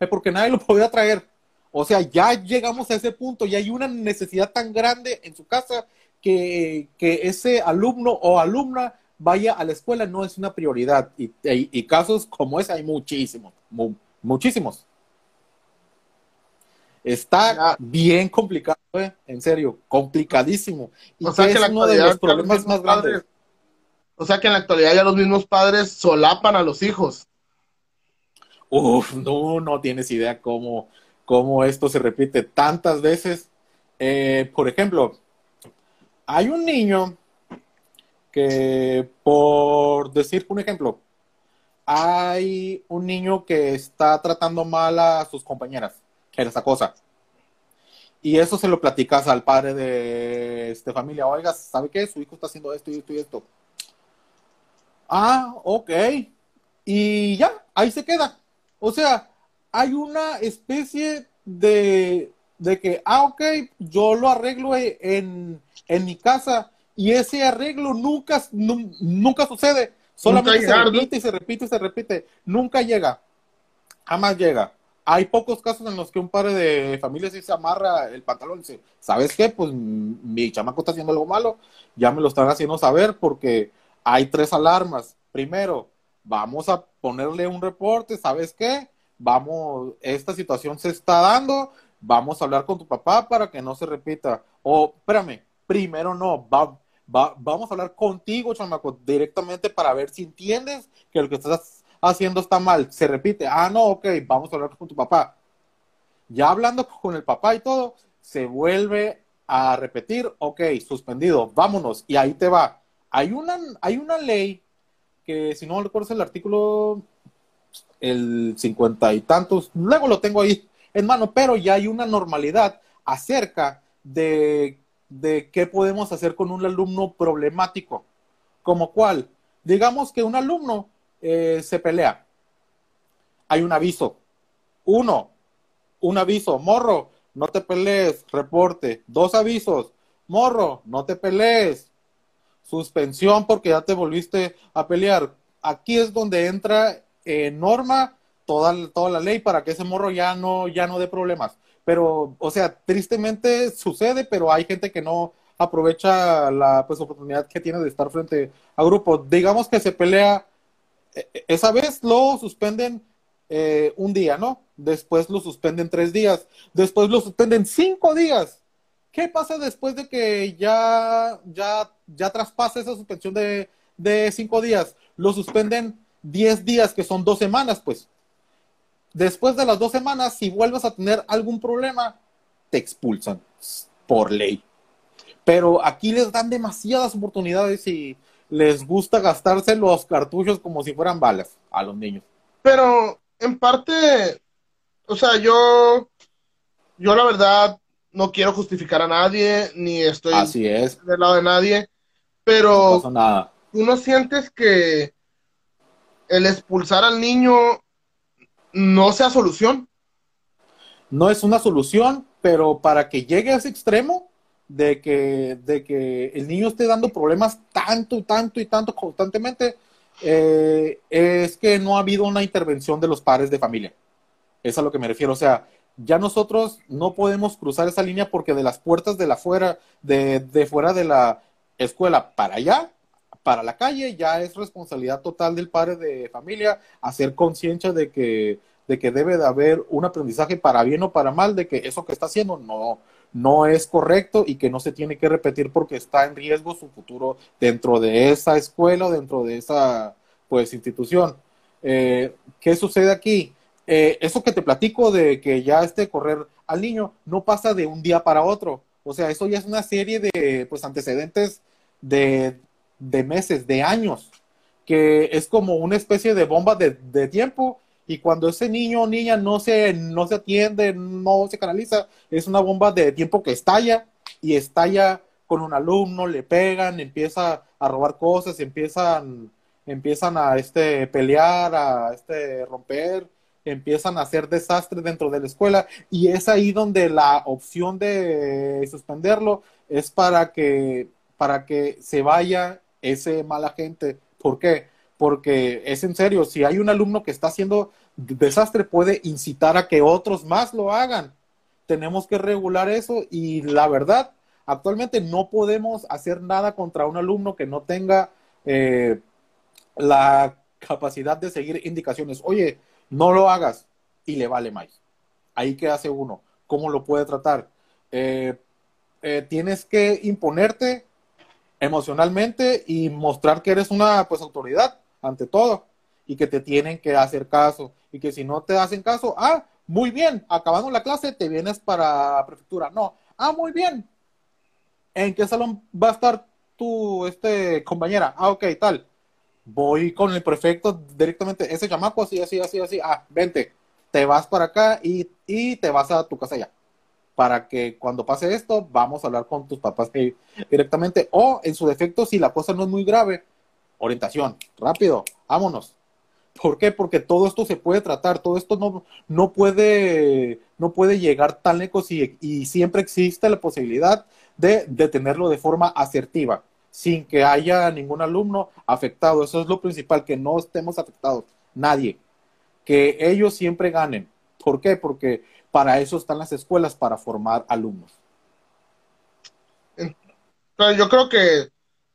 eh, porque nadie lo podía traer. O sea, ya llegamos a ese punto, y hay una necesidad tan grande en su casa que, ese alumno o alumna vaya a la escuela no es una prioridad. Y, casos como ese hay muchísimos, muchísimos. Está bien complicado, ¿eh? en serio, complicadísimo. Y o sea que es uno de los problemas más grandes. O sea que en la actualidad ya los mismos padres solapan a los hijos. Uf, no, no tienes idea cómo, cómo esto se repite tantas veces. Eh, por ejemplo, hay un niño que, por decir un ejemplo, hay un niño que está tratando mal a sus compañeras, que es esa cosa. Y eso se lo platicas al padre de esta familia. Oiga, ¿sabe qué? Su hijo está haciendo esto y esto y esto. Ah, ok. Y ya, ahí se queda. O sea, hay una especie de, de que, ah, ok, yo lo arreglo en, en mi casa y ese arreglo nunca, nunca sucede. Solamente se repite y se repite y se repite. Nunca llega. Jamás llega. Hay pocos casos en los que un padre de familia se amarra el pantalón y dice, ¿sabes qué? Pues mi chamaco está haciendo algo malo, ya me lo están haciendo saber porque hay tres alarmas. Primero, vamos a ponerle un reporte, ¿sabes qué? Vamos, esta situación se está dando, vamos a hablar con tu papá para que no se repita. O, espérame, primero no, va, vamos a hablar contigo, chamaco, directamente para ver si entiendes que lo que estás haciendo está mal. Se repite, ah, no, ok, vamos a hablar con tu papá. Ya hablando con el papá y todo, se vuelve a repetir, ok, suspendido, vámonos, y ahí te va. Hay una, hay una ley que, si no recuerdo, es el artículo, el cincuenta y tantos, luego lo tengo ahí en mano, pero ya hay una normalidad acerca de, de qué podemos hacer con un alumno problemático. ¿Como cuál? Digamos que un alumno eh, se pelea. Hay un aviso. Uno, un aviso, morro, no te pelees, reporte. Dos avisos, morro, no te pelees. Suspensión porque ya te volviste a pelear. Aquí es donde entra en norma toda, toda la ley para que ese morro ya no, ya no dé problemas. Pero, o sea, tristemente sucede, pero hay gente que no aprovecha la pues, oportunidad que tiene de estar frente a grupo. Digamos que se pelea, e, e, esa vez lo suspenden eh, un día, ¿no? Después lo suspenden tres días, después lo suspenden cinco días. ¿Qué pasa después de que ya, ya, ya traspasa esa suspensión de, de cinco días? Lo suspenden diez días, que son dos semanas, pues después de las dos semanas, si vuelves a tener algún problema, te expulsan por ley. Pero aquí les dan demasiadas oportunidades y les gusta gastarse los cartuchos como si fueran balas a los niños. Pero en parte, o sea, yo, yo la verdad no quiero justificar a nadie, ni estoy Así es. del lado de nadie, pero no nada. tú no sientes que el expulsar al niño no sea solución. No es una solución, pero para que llegue a ese extremo de que, de que el niño esté dando problemas tanto, tanto y tanto constantemente, eh, es que no ha habido una intervención de los padres de familia. Es a lo que me refiero. O sea, ya nosotros no podemos cruzar esa línea porque de las puertas de la fuera, de, de fuera de la escuela para allá, para la calle ya es responsabilidad total del padre de familia hacer conciencia de que, de que debe de haber un aprendizaje para bien o para mal, de que eso que está haciendo no, no es correcto y que no se tiene que repetir porque está en riesgo su futuro dentro de esa escuela dentro de esa pues institución. Eh, ¿Qué sucede aquí? Eh, eso que te platico de que ya esté correr al niño no pasa de un día para otro. O sea, eso ya es una serie de pues antecedentes de, de meses, de años, que es como una especie de bomba de, tiempo y cuando ese niño o niña no se, no se atiende, no se canaliza, es una bomba de tiempo que estalla y estalla con un alumno, le pegan, empieza a robar cosas, empiezan, empiezan a este, pelear, a este, romper, empiezan a hacer desastres dentro de la escuela y es ahí donde la opción de suspenderlo es para que, para que se vaya ese mala gente. ¿Por qué? Porque es en serio, si hay un alumno que está haciendo desastre, puede incitar a que otros más lo hagan. Tenemos que regular eso y la verdad, actualmente no podemos hacer nada contra un alumno que no tenga eh, la capacidad de seguir indicaciones. Oye, no lo hagas y le vale más. Ahí qué hace uno, cómo lo puede tratar. Eh, eh, tienes que imponerte emocionalmente y mostrar que eres una pues autoridad ante todo y que te tienen que hacer caso y que si no te hacen caso, ah, muy bien, acabando la clase te vienes para prefectura. No, ah, muy bien. ¿En qué salón va a estar tu este compañera? Ah, ok, tal voy con el prefecto directamente, ese chamaco así, así, así, así, ah, vente, te vas para acá y, te vas a tu casa ya. Para que cuando pase esto, vamos a hablar con tus papás directamente. O en su defecto, si la cosa no es muy grave, orientación, rápido, vámonos. ¿Por qué? Porque todo esto se puede tratar, todo esto no, no, puede, no puede llegar tan lejos y, y siempre existe la posibilidad de detenerlo de forma asertiva sin que haya ningún alumno afectado. Eso es lo principal, que no estemos afectados, nadie. Que ellos siempre ganen. ¿Por qué? Porque para eso están las escuelas, para formar alumnos. Pero yo creo que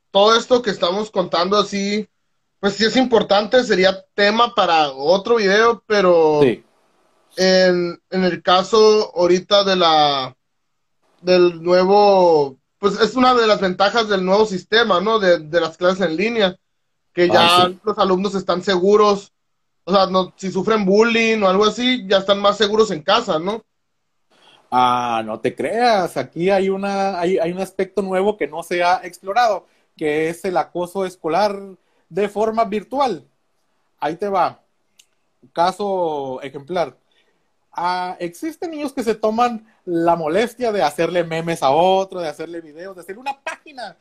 todo esto que estamos contando así, pues sí es importante, sería tema para otro video, pero en, en el caso ahorita de la del nuevo pues es una de las ventajas del nuevo sistema, ¿no? De, las clases en línea, que ya ah, los alumnos están seguros, o sea, no, si sufren bullying o algo así, ya están más seguros en casa, ¿no? Ah, no te creas, aquí hay, una, hay, hay un aspecto nuevo que no se ha explorado, que es el acoso escolar de forma virtual. Ahí te va. Caso ejemplar. Ah, existen niños que se toman la molestia de hacerle memes a otro, de hacerle videos, de hacer una página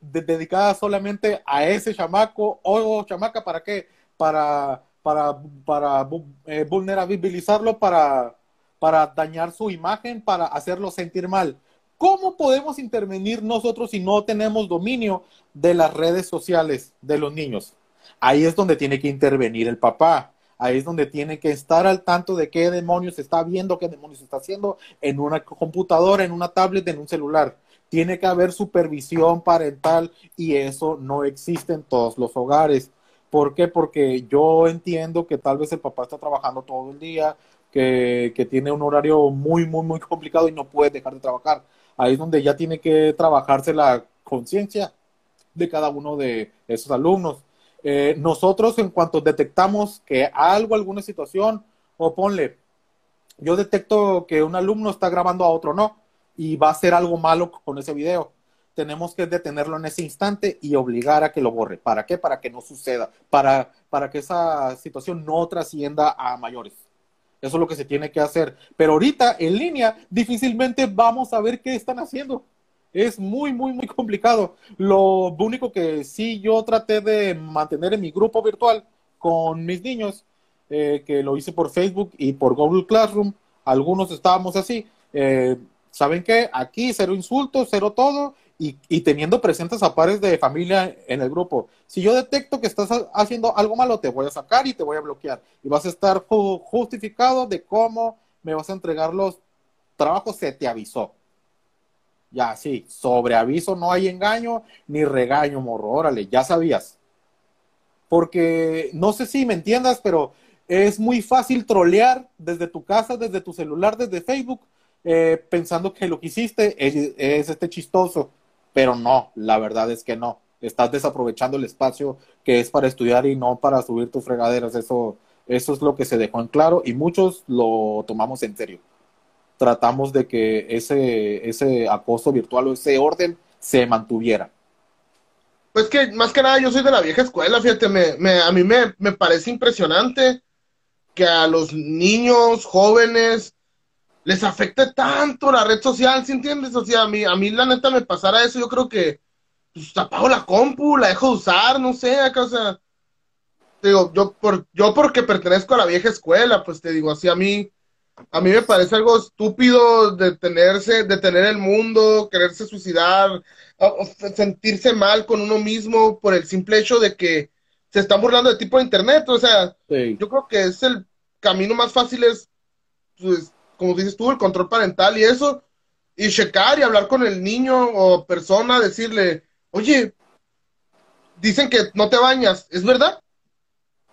dedicada solamente a ese chamaco o chamaca, ¿para qué? Para, para, para eh, vulnerabilizarlo, para, para dañar su imagen, para hacerlo sentir mal. ¿Cómo podemos intervenir nosotros si no tenemos dominio de las redes sociales de los niños? Ahí es donde tiene que intervenir el papá Ahí es donde tiene que estar al tanto de qué demonios está viendo, qué demonios está haciendo en una computadora, en una tablet, en un celular. Tiene que haber supervisión parental y eso no existe en todos los hogares. ¿Por qué? Porque yo entiendo que tal vez el papá está trabajando todo el día, que, que tiene un horario muy, muy, muy complicado y no puede dejar de trabajar. Ahí es donde ya tiene que trabajarse la conciencia de cada uno de esos alumnos eh, nosotros en cuanto detectamos que algo, alguna situación, o ponle, yo detecto que un alumno está grabando a otro no, y va a hacer algo malo con ese video. Tenemos que detenerlo en ese instante y obligar a que lo borre. ¿Para qué? Para que no suceda, para, para que esa situación no trascienda a mayores. Eso es lo que se tiene que hacer. Pero ahorita en línea difícilmente vamos a ver qué están haciendo es muy, muy, muy complicado. Lo único que sí yo traté de mantener en mi grupo virtual con mis niños, eh, que lo hice por Facebook y por Google Classroom, algunos estábamos así. Eh, ¿Saben qué? Aquí cero insultos, cero todo, y, y, teniendo presentes a pares de familia en el grupo. Si yo detecto que estás haciendo algo malo, te voy a sacar y te voy a bloquear. Y vas a estar justificado de cómo me vas a entregar los trabajos, se te avisó. Ya, sí, sobre aviso no hay engaño ni regaño, morro. Órale, ya sabías. Porque no sé si me entiendas, pero es muy fácil trolear desde tu casa, desde tu celular, desde Facebook, eh, pensando que lo que hiciste es, este chistoso. Pero no, la verdad es que no. Estás desaprovechando el espacio que es para estudiar y no para subir tus fregaderas. Eso, eso es lo que se dejó en claro y muchos lo tomamos en serio tratamos de que ese, ese acoso virtual o ese orden se mantuviera. Pues que más que nada yo soy de la vieja escuela, fíjate, me, a mí me, me, parece impresionante que a los niños, jóvenes, les afecte tanto la red social, ¿sí entiendes? O sea, a mí, a mí la neta me pasara eso, yo creo que pues, apago la compu, la dejo de usar, no sé, acá, o sea, te digo, yo, por, yo porque pertenezco a la vieja escuela, pues te digo, así a mí, a mí me parece algo estúpido detenerse, detener el mundo, quererse suicidar, sentirse mal con uno mismo por el simple hecho de que se están burlando de tipo de internet, o sea, yo creo que es el camino más fácil es, pues, como dices tú, el control parental y eso, y checar y hablar con el niño o persona, decirle, oye, dicen que no te bañas, ¿es verdad?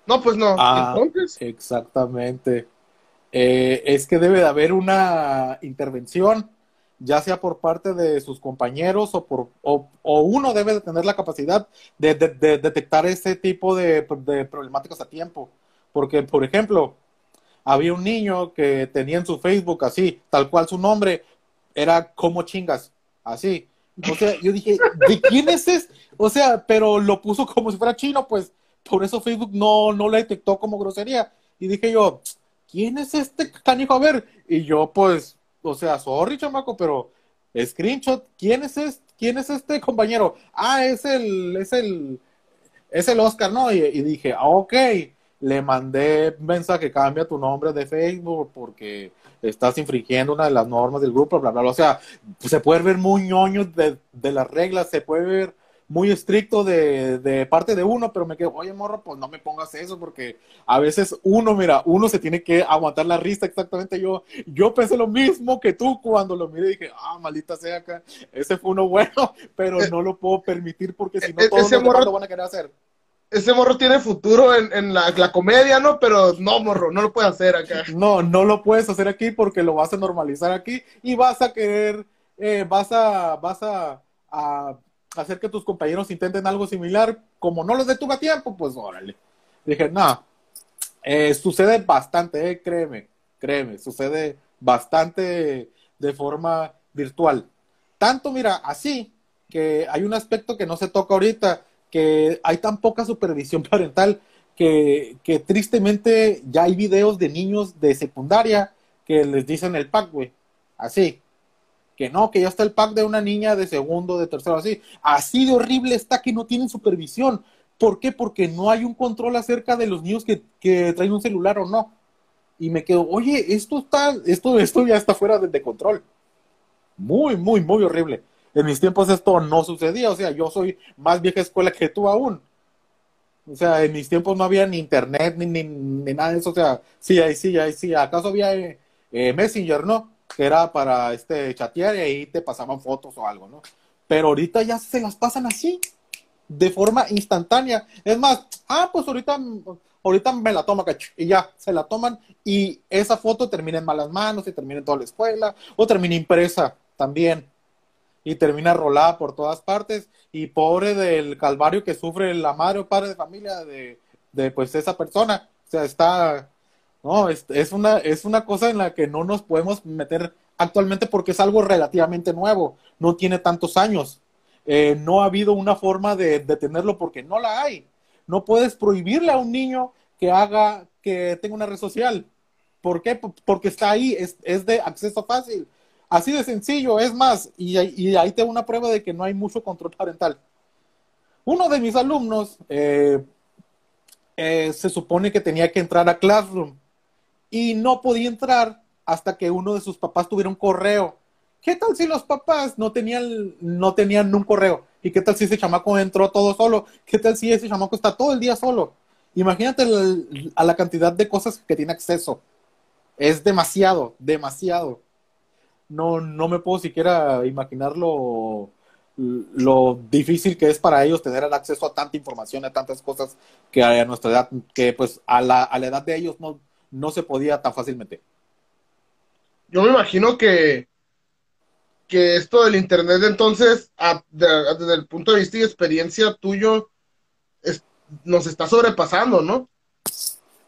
No, pues no. Ah, exactamente. Eh, es que debe de haber una intervención, ya sea por parte de sus compañeros o, por, o, uno debe de tener la capacidad de, detectar ese tipo de, problemáticas a tiempo. Porque, por ejemplo, había un niño que tenía en su Facebook así, tal cual su nombre, era como chingas, así. O sea, yo dije, ¿de quién es este? O sea, pero lo puso como si fuera chino, pues por eso Facebook no, no lo detectó como grosería. Y dije yo, ¿quién es este canijo? A ver, y yo pues, o sea, sorry, chamaco, pero screenshot, ¿quién es este, quién es este compañero? Ah, es el, es el, es el Oscar, ¿no? Y, dije, ah, ok, le mandé mensaje, cambia tu nombre de Facebook porque estás infringiendo una de las normas del grupo, bla, bla, bla. O sea, se puede ver muy ñoño de las reglas, se puede ver muy estricto de, de, parte de uno, pero me quedo, oye, morro, pues no me pongas eso, porque a veces uno, mira, uno se tiene que aguantar la risa exactamente. Yo, yo pensé lo mismo que tú cuando lo miré y dije, ah, maldita sea acá, ese fue uno [LAUGHS] bueno, pero eh, no lo puedo permitir porque si no, e-, todos los morro, lo van a querer hacer. Ese morro tiene futuro en, en la, la, comedia, ¿no? Pero no, morro, no lo puede hacer acá. No, no lo puedes hacer aquí porque lo vas a normalizar aquí y vas a querer, eh, vas a, vas a, a hacer que tus compañeros intenten algo similar, como no los detuve a tiempo, pues órale. Dije, no, eh, sucede bastante, eh, créeme, créeme, sucede bastante de forma virtual. Tanto, mira, así que hay un aspecto que no se toca ahorita, que hay tan poca supervisión [LAUGHS] parental que, que tristemente ya hay videos de niños de secundaria que les dicen el pack, güey, así que no, que ya está el pack de una niña de segundo, de tercero, así. Así de horrible está que no tienen supervisión. ¿Por qué? Porque no hay un control acerca de los niños que, que traen un celular o no. Y me quedo, oye, esto está, esto, esto ya está fuera de, control. Muy, muy, muy horrible. En mis tiempos esto no sucedía, o sea, yo soy más vieja escuela que tú aún. O sea, en mis tiempos no había ni internet ni, ni, nada de eso. O sea, sí, ahí sí, ahí sí. ¿Acaso había eh, Messenger, no? Era para este chatear y ahí te pasaban fotos o algo, ¿no? Pero ahorita ya se las pasan así, de forma instantánea. Es más, ah, pues ahorita, ahorita me la toma, y ya, se la toman y esa foto termina en malas manos y termina en toda la escuela o termina impresa también y termina rolada por todas partes y pobre del calvario que sufre la madre o padre de familia de, de pues esa persona. O sea, está no, es, es, una, es una cosa en la que no nos podemos meter actualmente porque es algo relativamente nuevo, no tiene tantos años. Eh, no ha habido una forma de detenerlo porque no la hay. No puedes prohibirle a un niño que haga, que tenga una red social. ¿Por qué? Porque está ahí, es, es de acceso fácil. Así de sencillo, es más, y, y, ahí tengo una prueba de que no hay mucho control parental. Uno de mis alumnos eh, eh, se supone que tenía que entrar a Classroom y no podía entrar hasta que uno de sus papás tuviera un correo. ¿Qué tal si los papás no tenían, no tenían un correo? ¿Y qué tal si ese chamaco entró todo solo? ¿Qué tal si ese chamaco está todo el día solo? Imagínate a la cantidad de cosas que tiene acceso. Es demasiado, demasiado. No, no me puedo siquiera imaginar lo, lo difícil que es para ellos tener el acceso a tanta información, a tantas cosas que a nuestra edad, que pues a la, a la edad de ellos no, no se podía tan fácilmente. Yo me imagino que, que esto del Internet entonces, desde el punto de vista y experiencia tuyo, nos está sobrepasando, ¿no?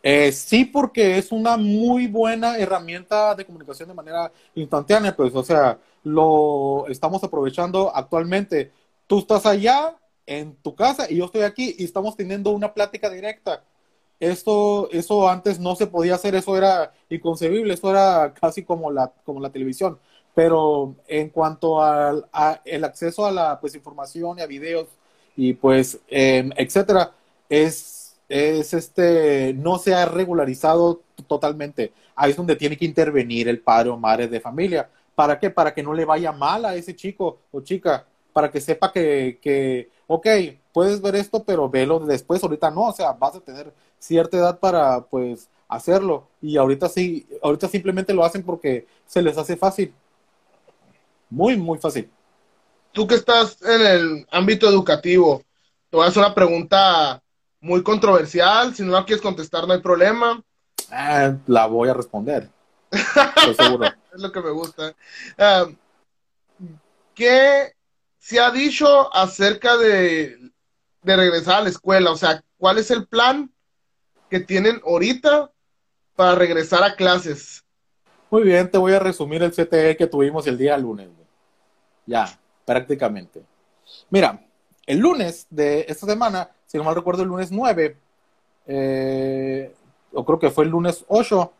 Eh, sí, porque es una muy buena herramienta de comunicación de manera instantánea, pues, o sea, lo estamos aprovechando actualmente. Tú estás allá en tu casa y yo estoy aquí y estamos teniendo una plática directa esto, eso antes no se podía hacer, eso era inconcebible, eso era casi como la, como la televisión. Pero en cuanto al el acceso a la pues, información y a videos y pues, eh, etcétera, es, es este, no se ha regularizado totalmente. Ahí es donde tiene que intervenir el padre o madre de familia. ¿Para qué? Para que no le vaya mal a ese chico o chica, para que sepa que, que ok, puedes ver esto, pero velo después, ahorita no, o sea, vas a tener cierta edad para, pues, hacerlo. Y ahorita sí, ahorita simplemente lo hacen porque se les hace fácil. Muy, muy fácil. Tú que estás en el ámbito educativo, te voy a hacer una pregunta muy controversial. Si no la quieres contestar, no hay problema. Ah, la voy a responder. [LAUGHS] Seguro. es lo que me gusta. ¿Qué se ha dicho acerca de, de regresar a la escuela? O sea, ¿cuál es el plan que tienen ahorita para regresar a clases? Muy bien, te voy a resumir el CTE que tuvimos el día lunes. Ya, prácticamente. Mira, el lunes de esta semana, si no mal recuerdo, el lunes 9, eh, o creo que fue el lunes 8,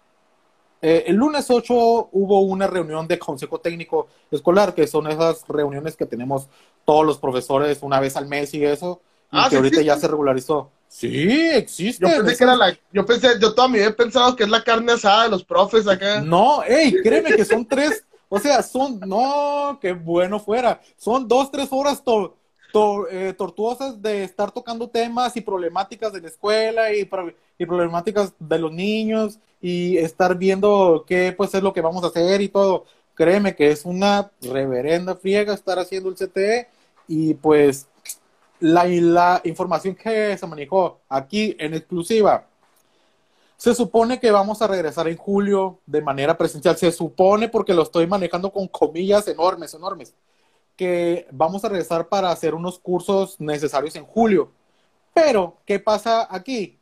eh, el lunes 8 hubo una reunión de consejo técnico escolar, que son esas reuniones que tenemos todos los profesores una vez al mes y eso, y Ah, que ¿sí ahorita ya se regularizó. Sí, existe. Yo pensé que era la, yo pensé, yo toda mi vida he pensado que es la carne asada de los profes acá. No, hey, créeme que son tres, o sea, son, no, qué bueno fuera, son dos, tres horas to- to- eh, tortuosas de estar tocando temas y problemáticas de la escuela y, y problemáticas de los niños y estar viendo qué pues es lo que vamos a hacer y todo. Créeme que es una reverenda friega estar haciendo el CTE y pues la, información que se manejó aquí en exclusiva. Se supone que vamos a regresar en julio de manera presencial. Se supone porque lo estoy manejando con comillas enormes, enormes, que vamos a regresar para hacer unos cursos necesarios en julio. Pero, ¿qué pasa aquí?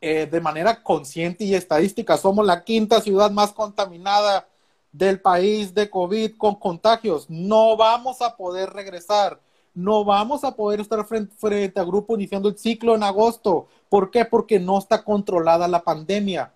Eh, de manera consciente y estadística, somos la quinta ciudad más contaminada del país de COVID con contagios. No vamos a poder regresar. No vamos a poder estar frente, a grupo iniciando el ciclo en agosto. ¿Por qué? Porque no está controlada la pandemia.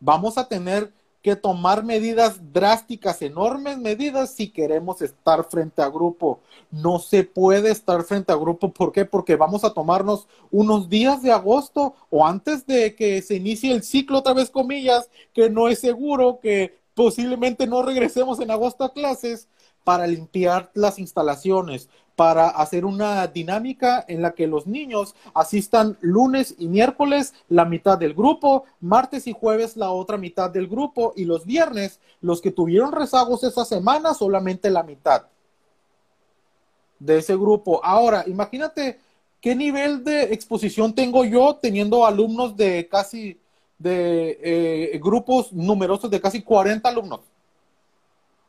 Vamos a tener que tomar medidas drásticas, enormes medidas, si queremos estar frente a grupo. No se puede estar frente a grupo. ¿Por qué? Porque vamos a tomarnos unos días de agosto o antes de que se inicie el ciclo, otra vez comillas, que no es seguro, que posiblemente no regresemos en agosto a clases, para limpiar las instalaciones, para hacer una dinámica en la que los niños asistan lunes y miércoles la mitad del grupo, martes y jueves la otra mitad del grupo y los viernes los que tuvieron rezagos esa semana solamente la mitad de ese grupo. Ahora, imagínate qué nivel de exposición tengo yo teniendo alumnos de casi de eh, grupos numerosos de casi 40 alumnos.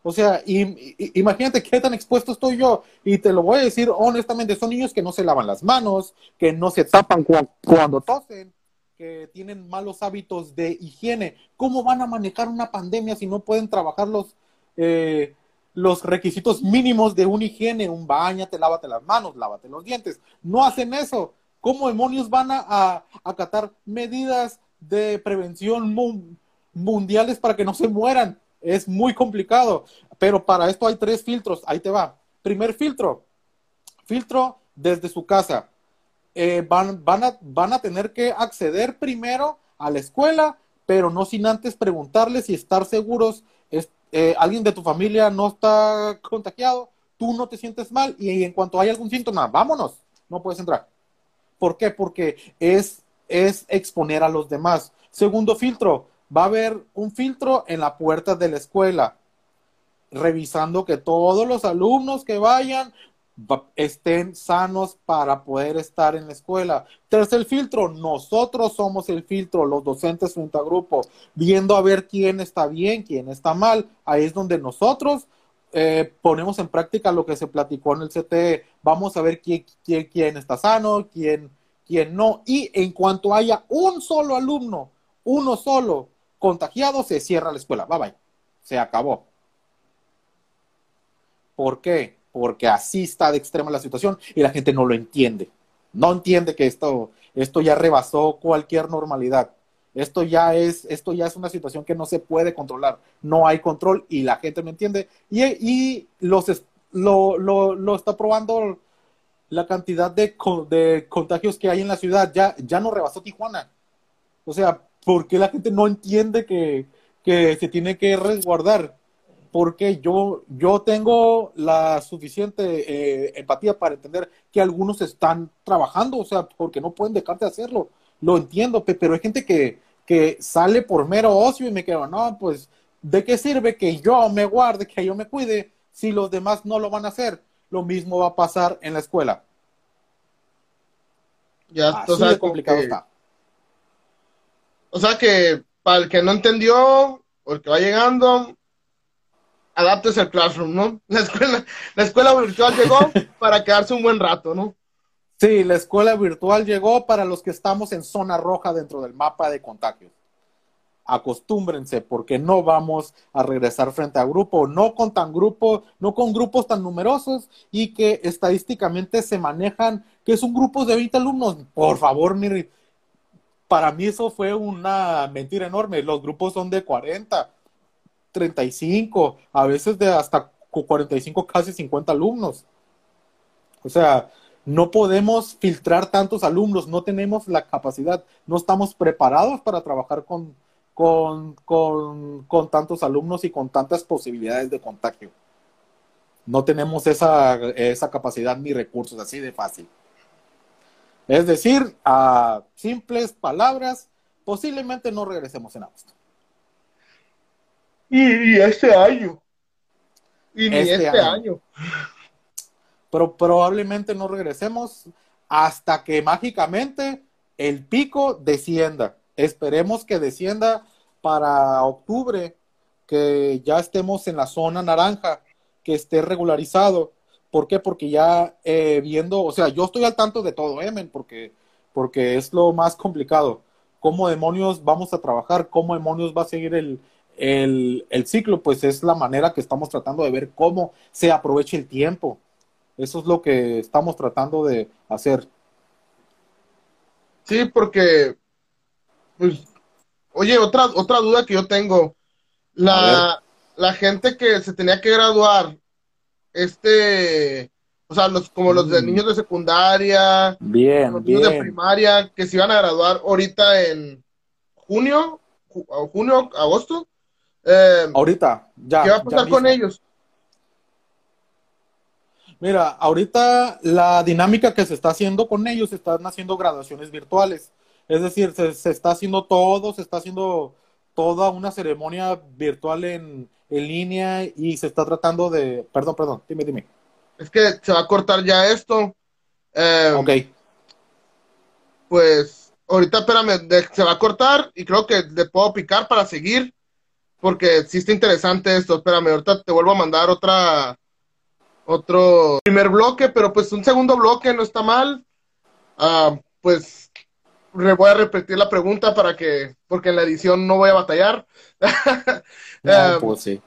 O sea, y, imagínate qué tan expuesto estoy yo. Y te lo voy a decir honestamente, son niños que no se lavan las manos, que no se tapan cu cuando tosen, que tienen malos hábitos de higiene. ¿Cómo van a manejar una pandemia si no pueden trabajar los, eh, los requisitos mínimos de una higiene? Un bañate, lávate las manos, lávate los dientes. No hacen eso. ¿Cómo demonios van a, a acatar medidas de prevención mu mundiales para que no se mueran? Es muy complicado, pero para esto hay tres filtros. Ahí te va. Primer filtro, filtro desde su casa. Eh, van, van, a, van a tener que acceder primero a la escuela, pero no sin antes preguntarles y estar seguros, es, eh, alguien de tu familia no está contagiado, tú no te sientes mal y en cuanto hay algún síntoma, vámonos, no puedes entrar. ¿Por qué? Porque es, es exponer a los demás. Segundo filtro, va a haber un filtro en la puerta de la escuela, revisando que todos los alumnos que vayan estén sanos para poder estar en la escuela. Tercer filtro, nosotros somos el filtro, los docentes frente a grupo, viendo a ver quién está bien, quién está mal. Ahí es donde nosotros eh, ponemos en práctica lo que se platicó en el CTE. Vamos a ver quién, quién, quién está sano, quién, quién no. Y en cuanto haya un solo alumno, uno solo contagiado, se cierra la escuela. Bye bye. Se acabó. ¿Por qué? Porque así está de extrema la situación y la gente no lo entiende. No entiende que esto esto ya rebasó cualquier normalidad. Esto ya es, esto ya es una situación que no se puede controlar. No hay control y la gente no entiende. Y, y los, lo, lo, lo, está probando la cantidad de, de, contagios que hay en la ciudad. Ya, ya no rebasó Tijuana. O sea, ¿por qué la gente no entiende que, que se tiene que resguardar? Porque yo, yo tengo la suficiente eh, empatía para entender que algunos están trabajando, o sea, porque no pueden dejarte de hacerlo lo entiendo, pero hay gente que, que sale por mero ocio y me quedo, no, pues, ¿de qué sirve que yo me guarde, que yo me cuide, si los demás no lo van a hacer? Lo mismo va a pasar en la escuela. Ya, Así o complicado está. O sea que para el que no entendió o el que va llegando, adaptes el classroom, ¿no? [LAUGHS] La escuela, la escuela virtual llegó [LAUGHS] para quedarse un buen rato, ¿no? Sí, la escuela virtual llegó para los que estamos en zona roja dentro del mapa de contagios. Acostúmbrense porque no vamos a regresar frente a grupo, no con tan grupo, no con grupos tan numerosos y que estadísticamente se manejan que es un grupo de 20 alumnos. Por favor, mire, para mí eso fue una mentira enorme. Los grupos son de 40, 35, a veces de hasta 45, casi 50 alumnos. O sea, no podemos filtrar tantos alumnos, no tenemos la capacidad, no estamos preparados para trabajar con, con, con, tantos alumnos y con tantas posibilidades de contagio. No tenemos esa, esa capacidad ni recursos así de fácil. Es decir, a simples palabras, posiblemente no regresemos en agosto. Y, este año. Y ni este, este año pero probablemente no regresemos hasta que mágicamente el pico descienda. Esperemos que descienda para octubre, que ya estemos en la zona naranja, que esté regularizado. ¿Por qué? Porque ya eh, viendo, o sea, yo estoy al tanto de todo, Emen, porque, porque es lo más complicado. ¿Cómo demonios vamos a trabajar? ¿Cómo demonios va a seguir el, el, el ciclo? Pues es la manera que estamos tratando de ver cómo se aprovecha el tiempo eso es lo que estamos tratando de hacer. Sí, porque, pues, oye, otra, otra duda que yo tengo. La, la gente que se tenía que graduar, este, o sea, los, como los de mm. niños de secundaria, bien, los niños de primaria, que se iban a graduar ahorita en junio, junio, agosto. Eh, ahorita, ya. ¿Qué va a pasar con ellos? Mira, ahorita la dinámica que se está haciendo con ellos, están haciendo graduaciones virtuales. Es decir, se, está haciendo todo, se está haciendo toda una ceremonia virtual en, línea y se está tratando de... Perdón, perdón, dime, dime. Es que se va a cortar ya esto. Eh, ok. Pues ahorita, espérame, se va a cortar y creo que le puedo picar para seguir porque sí está interesante esto. Espérame, ahorita te vuelvo a mandar otra otro primer bloque, pero pues un segundo bloque no está mal. Ah, pues voy a repetir la pregunta para que, porque en la edición no voy a batallar. [LAUGHS] no, pues sí.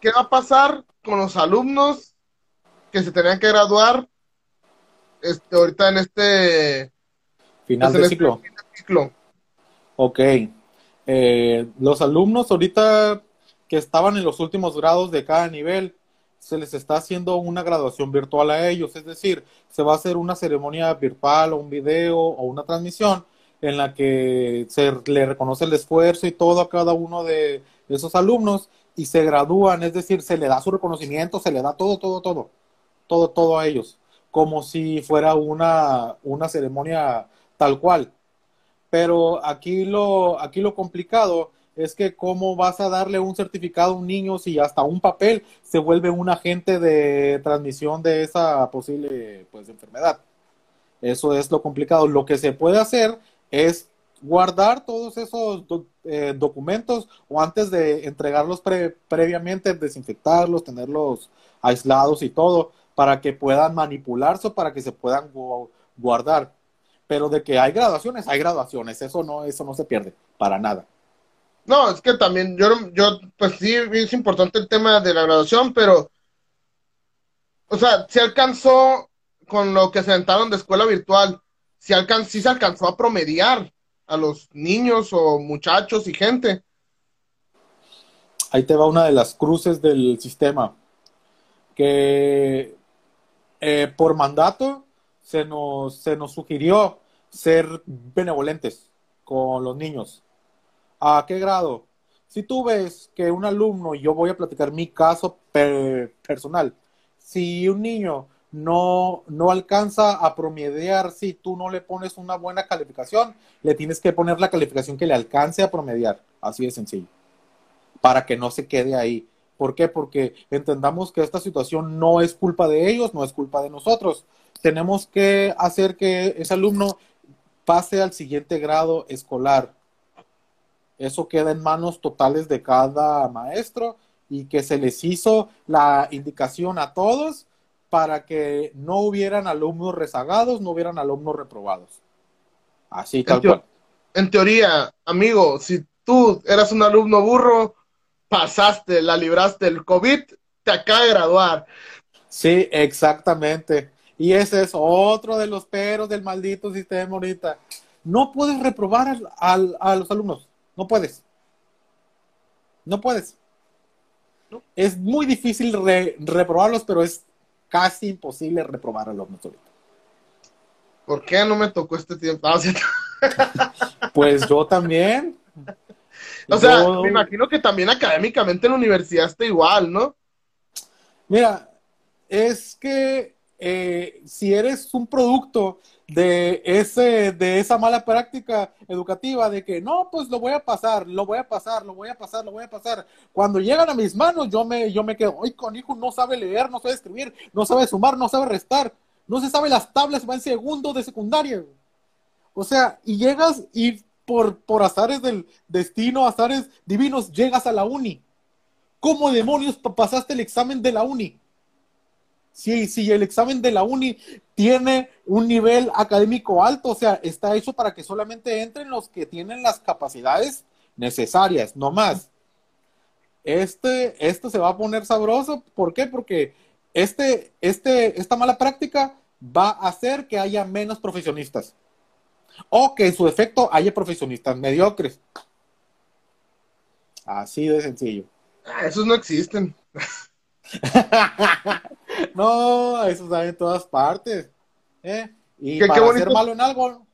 ¿Qué va a pasar con los alumnos que se tenían que graduar este, ahorita en este final pues, de este ciclo? ciclo? Ok. Eh, los alumnos ahorita que estaban en los últimos grados de cada nivel, se les está haciendo una graduación virtual a ellos, es decir, se va a hacer una ceremonia virtual o un video o una transmisión en la que se le reconoce el esfuerzo y todo a cada uno de esos alumnos y se gradúan, es decir, se le da su reconocimiento, se le da todo, todo, todo, todo, todo a ellos, como si fuera una, una ceremonia tal cual. Pero aquí lo, aquí lo complicado es que cómo vas a darle un certificado a un niño si hasta un papel se vuelve un agente de transmisión de esa posible pues, enfermedad. Eso es lo complicado. Lo que se puede hacer es guardar todos esos eh, documentos o antes de entregarlos previamente, desinfectarlos, tenerlos aislados y todo, para que puedan manipularse o para que se puedan guardar. Pero de que hay graduaciones, hay graduaciones, eso no, eso no se pierde, para nada. No, es que también, yo, yo, pues sí, es importante el tema de la graduación, pero, o sea, se alcanzó con lo que se sentaron de escuela virtual, si, alcan si se alcanzó a promediar a los niños o muchachos y gente. Ahí te va una de las cruces del sistema, que eh, por mandato se nos, se nos sugirió ser benevolentes con los niños. ¿A qué grado? Si tú ves que un alumno, y yo voy a platicar mi caso personal, si un niño no, no alcanza a promediar si tú no le pones una buena calificación, le tienes que poner la calificación que le alcance a promediar. Así de sencillo. Para que no se quede ahí. ¿Por qué? Porque entendamos que esta situación no es culpa de ellos, no es culpa de nosotros. Tenemos que hacer que ese alumno pase al siguiente grado escolar. Eso queda en manos totales de cada maestro y que se les hizo la indicación a todos para que no hubieran alumnos rezagados, no hubieran alumnos reprobados. Así tal cual. En teoría, amigo, si tú eras un alumno burro, pasaste, la libraste el COVID, te acaba de graduar. Sí, exactamente. Y ese es otro de los peros del maldito sistema ahorita. No puedes reprobar a los alumnos. No puedes. No puedes. Es muy difícil reprobarlos, pero es casi imposible reprobar a los ahorita. ¿Por qué no me tocó este tiempo? Ah, [LAUGHS] pues yo también. O sea, me imagino que también académicamente en la universidad está igual, ¿no? Mira, es que eh, si eres un producto de ese de esa mala práctica educativa de que no pues lo voy a pasar lo voy a pasar lo voy a pasar lo voy a pasar cuando llegan a mis manos yo me yo me quedo ay con hijo no sabe leer no sabe escribir no sabe sumar no sabe restar no se sabe las tablas va en segundo de secundaria o sea y llegas y por por azares del destino azares divinos llegas a la uni. Cómo demonios pasaste el examen de la uni si, el examen de la uni tiene un nivel académico alto, o sea, está hecho para que solamente entren los que tienen las capacidades necesarias, no más. Este, esto se va a poner sabroso, ¿por qué? Porque este, este, esta mala práctica va a hacer que haya menos profesionistas. O que en su efecto haya profesionistas mediocres. Así de sencillo. Ah, esos no existen. [LAUGHS] [LAUGHS] no, eso está en todas partes. ¿eh? Y para ser malo en algo,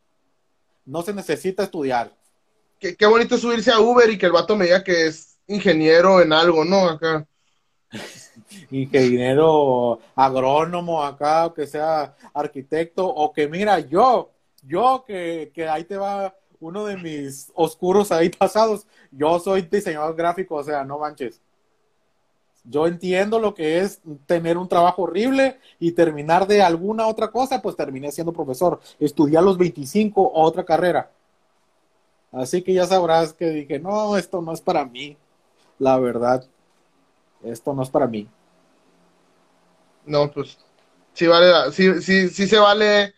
no se necesita estudiar. Qué, qué, bonito subirse a Uber y que el vato me diga que es ingeniero en algo, ¿no? Acá. [LAUGHS] ingeniero agrónomo acá, o que sea arquitecto, o que mira, yo, yo que, que ahí te va uno de mis oscuros ahí [LAUGHS] pasados, yo soy diseñador gráfico, o sea, no manches. Yo entiendo lo que es tener un trabajo horrible y terminar de alguna otra cosa, pues terminé siendo profesor. Estudié a los 25 otra carrera. Así que ya sabrás que dije, no, esto no es para mí. La verdad, esto no es para mí. No, pues sí vale, sí, sí, sí se vale,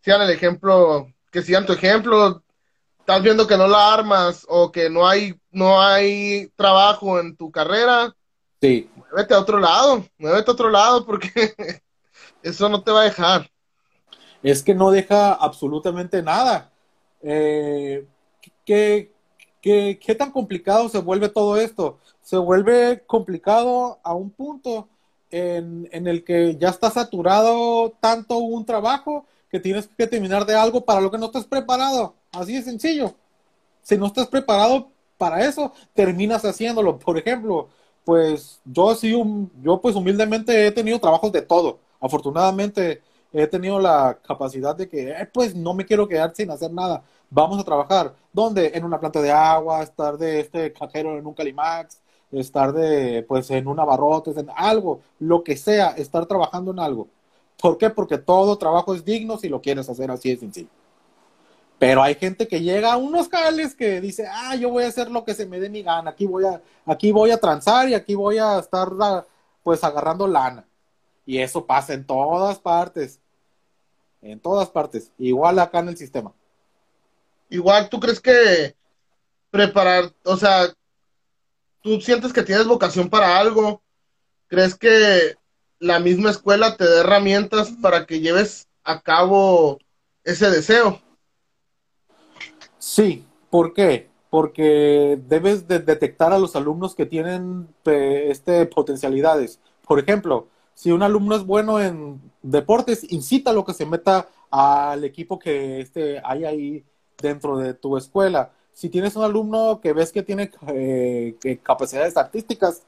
sigan el ejemplo, que sigan tu ejemplo. Estás viendo que no la armas o que no hay, no hay trabajo en tu carrera Sí. Muévete a otro lado, muévete a otro lado porque [LAUGHS] eso no te va a dejar. Es que no deja absolutamente nada. Eh, ¿qué, qué, tan complicado se vuelve todo esto? Se vuelve complicado a un punto en, en el que ya está saturado tanto un trabajo que tienes que terminar de algo para lo que no estás preparado. Así de sencillo. Si no estás preparado para eso, terminas haciéndolo. Por ejemplo, pues yo sí, yo pues humildemente he tenido trabajos de todo. Afortunadamente he tenido la capacidad de que, eh, pues no me quiero quedar sin hacer nada. Vamos a trabajar. ¿Dónde? En una planta de agua, estar de este cajero en un Calimax, estar de, pues en un abarrotes, en algo, lo que sea, estar trabajando en algo. ¿Por qué? Porque todo trabajo es digno si lo quieres hacer así de sencillo. Pero hay gente que llega a unos jales que dice, ah, yo voy a hacer lo que se me dé mi gana, aquí voy a, aquí voy a transar y aquí voy a estar pues agarrando lana. Y eso pasa en todas partes. En todas partes. Igual acá en el sistema. Igual, ¿tú crees que preparar, o sea, tú sientes que tienes vocación para algo? ¿Crees que la misma escuela te dé herramientas para que lleves a cabo ese deseo. Sí, ¿por qué? Porque debes de detectar a los alumnos que tienen este, potencialidades. Por ejemplo, si un alumno es bueno en deportes, incita a lo que se meta al equipo que este, hay ahí dentro de tu escuela. Si tienes un alumno que ves que tiene eh, capacidades artísticas,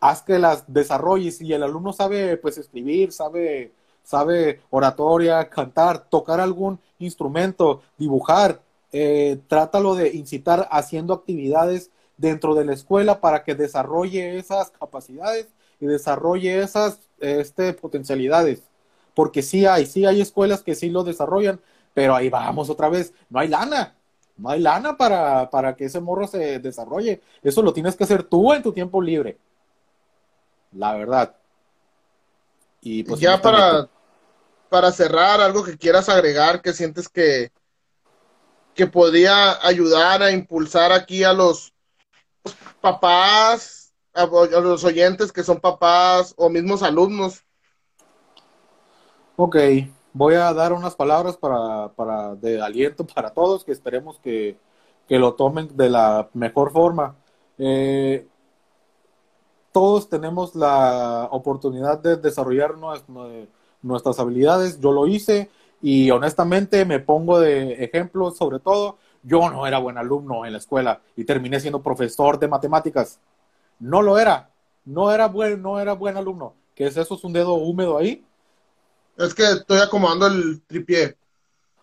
haz que las desarrolles. Y el alumno sabe pues escribir, sabe, sabe oratoria, cantar, tocar algún instrumento, dibujar, eh, trátalo de incitar haciendo actividades dentro de la escuela para que desarrolle esas capacidades y desarrolle esas este, potencialidades. Porque sí hay, sí hay escuelas que sí lo desarrollan, pero ahí vamos otra vez, no hay lana, no hay lana para, para que ese morro se desarrolle. Eso lo tienes que hacer tú en tu tiempo libre. La verdad. Y pues ya para, para cerrar, algo que quieras agregar, que sientes que, que podría ayudar a impulsar aquí a los papás, a, los oyentes que son papás o mismos alumnos. Ok, voy a dar unas palabras para, para de aliento para todos, que esperemos que, que lo tomen de la mejor forma. Eh, todos tenemos la oportunidad de desarrollar nuestras habilidades. Yo lo hice y honestamente me pongo de ejemplo, sobre todo, yo no era buen alumno en la escuela y terminé siendo profesor de matemáticas. No lo era, no era buen, no era buen alumno. ¿Qué es eso? ¿Es un dedo húmedo ahí? Es que estoy acomodando el tripié.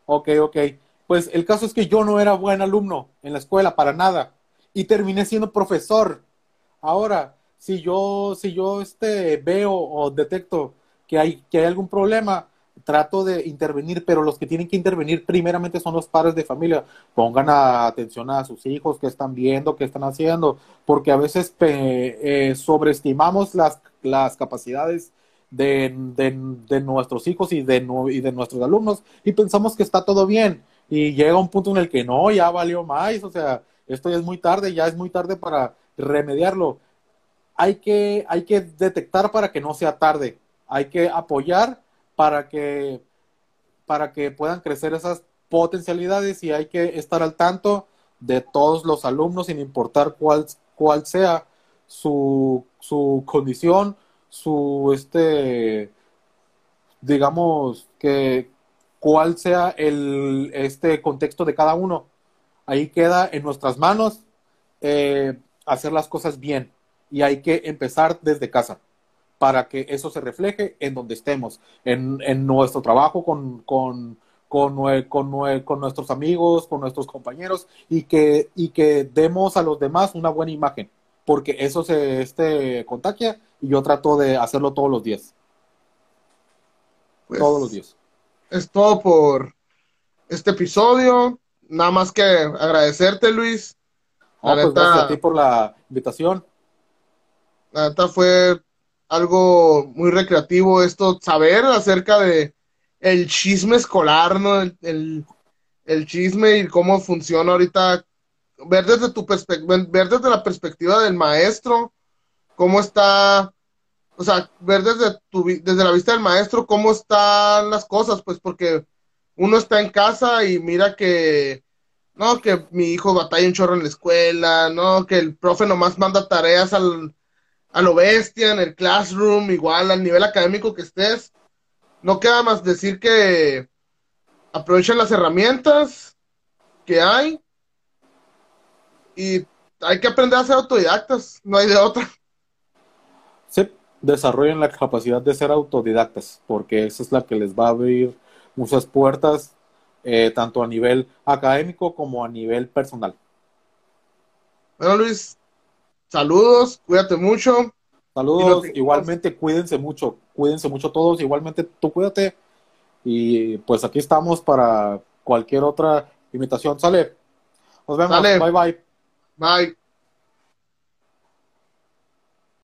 Ok, ok. Pues el caso es que yo no era buen alumno en la escuela para nada y terminé siendo profesor. Ahora, si yo, si yo este, veo o detecto que hay, que hay algún problema, trato de intervenir, pero los que tienen que intervenir primeramente son los padres de familia. Pongan atención a sus hijos, qué están viendo, qué están haciendo, porque a veces eh, sobreestimamos las, las capacidades de, de, nuestros hijos y de, de nuestros alumnos y pensamos que está todo bien. Y llega un punto en el que no, ya valió más, o sea, esto ya es muy tarde, ya es muy tarde para remediarlo. Hay que, hay que detectar para que no sea tarde, hay que apoyar para que, para que puedan crecer esas potencialidades y hay que estar al tanto de todos los alumnos sin importar cuál, cuál sea su, su condición, su, este, digamos, que cuál sea el, este contexto de cada uno. Ahí queda en nuestras manos eh, hacer las cosas bien y hay que empezar desde casa para que eso se refleje en donde estemos, en, en nuestro trabajo con, con, con, con, con, nuestros amigos, con nuestros compañeros y que, y que demos a los demás una buena imagen porque eso se este, contagia y yo trato de hacerlo todos los días. Pues, todos los días. Es todo por este episodio. Nada más que agradecerte, Luis. Pues gracias a ti por la invitación. La neta fue algo muy recreativo esto, saber acerca de el chisme escolar, ¿no? el, el chisme y cómo funciona ahorita ver desde tu ver desde la perspectiva del maestro, cómo está, o sea, ver desde tu, desde la vista del maestro cómo están las cosas, pues porque uno está en casa y mira que, no, que mi hijo batalla un chorro en la escuela, no, que el profe nomás manda tareas al, a lo bestia en el classroom, igual al nivel académico que estés. No queda más decir que aprovechen las herramientas que hay y hay que aprender a ser autodidactas, no hay de otra. Sí, desarrollen la capacidad de ser autodidactas, porque esa es la que les va a abrir muchas puertas, eh, tanto a nivel académico como a nivel personal. Bueno, Luis, saludos, cuídate mucho. Saludos, igualmente cuídense mucho, cuídense mucho todos, igualmente tú cuídate. Y pues aquí estamos para cualquier otra invitación. Sale. Nos vemos. Bye bye. Bye.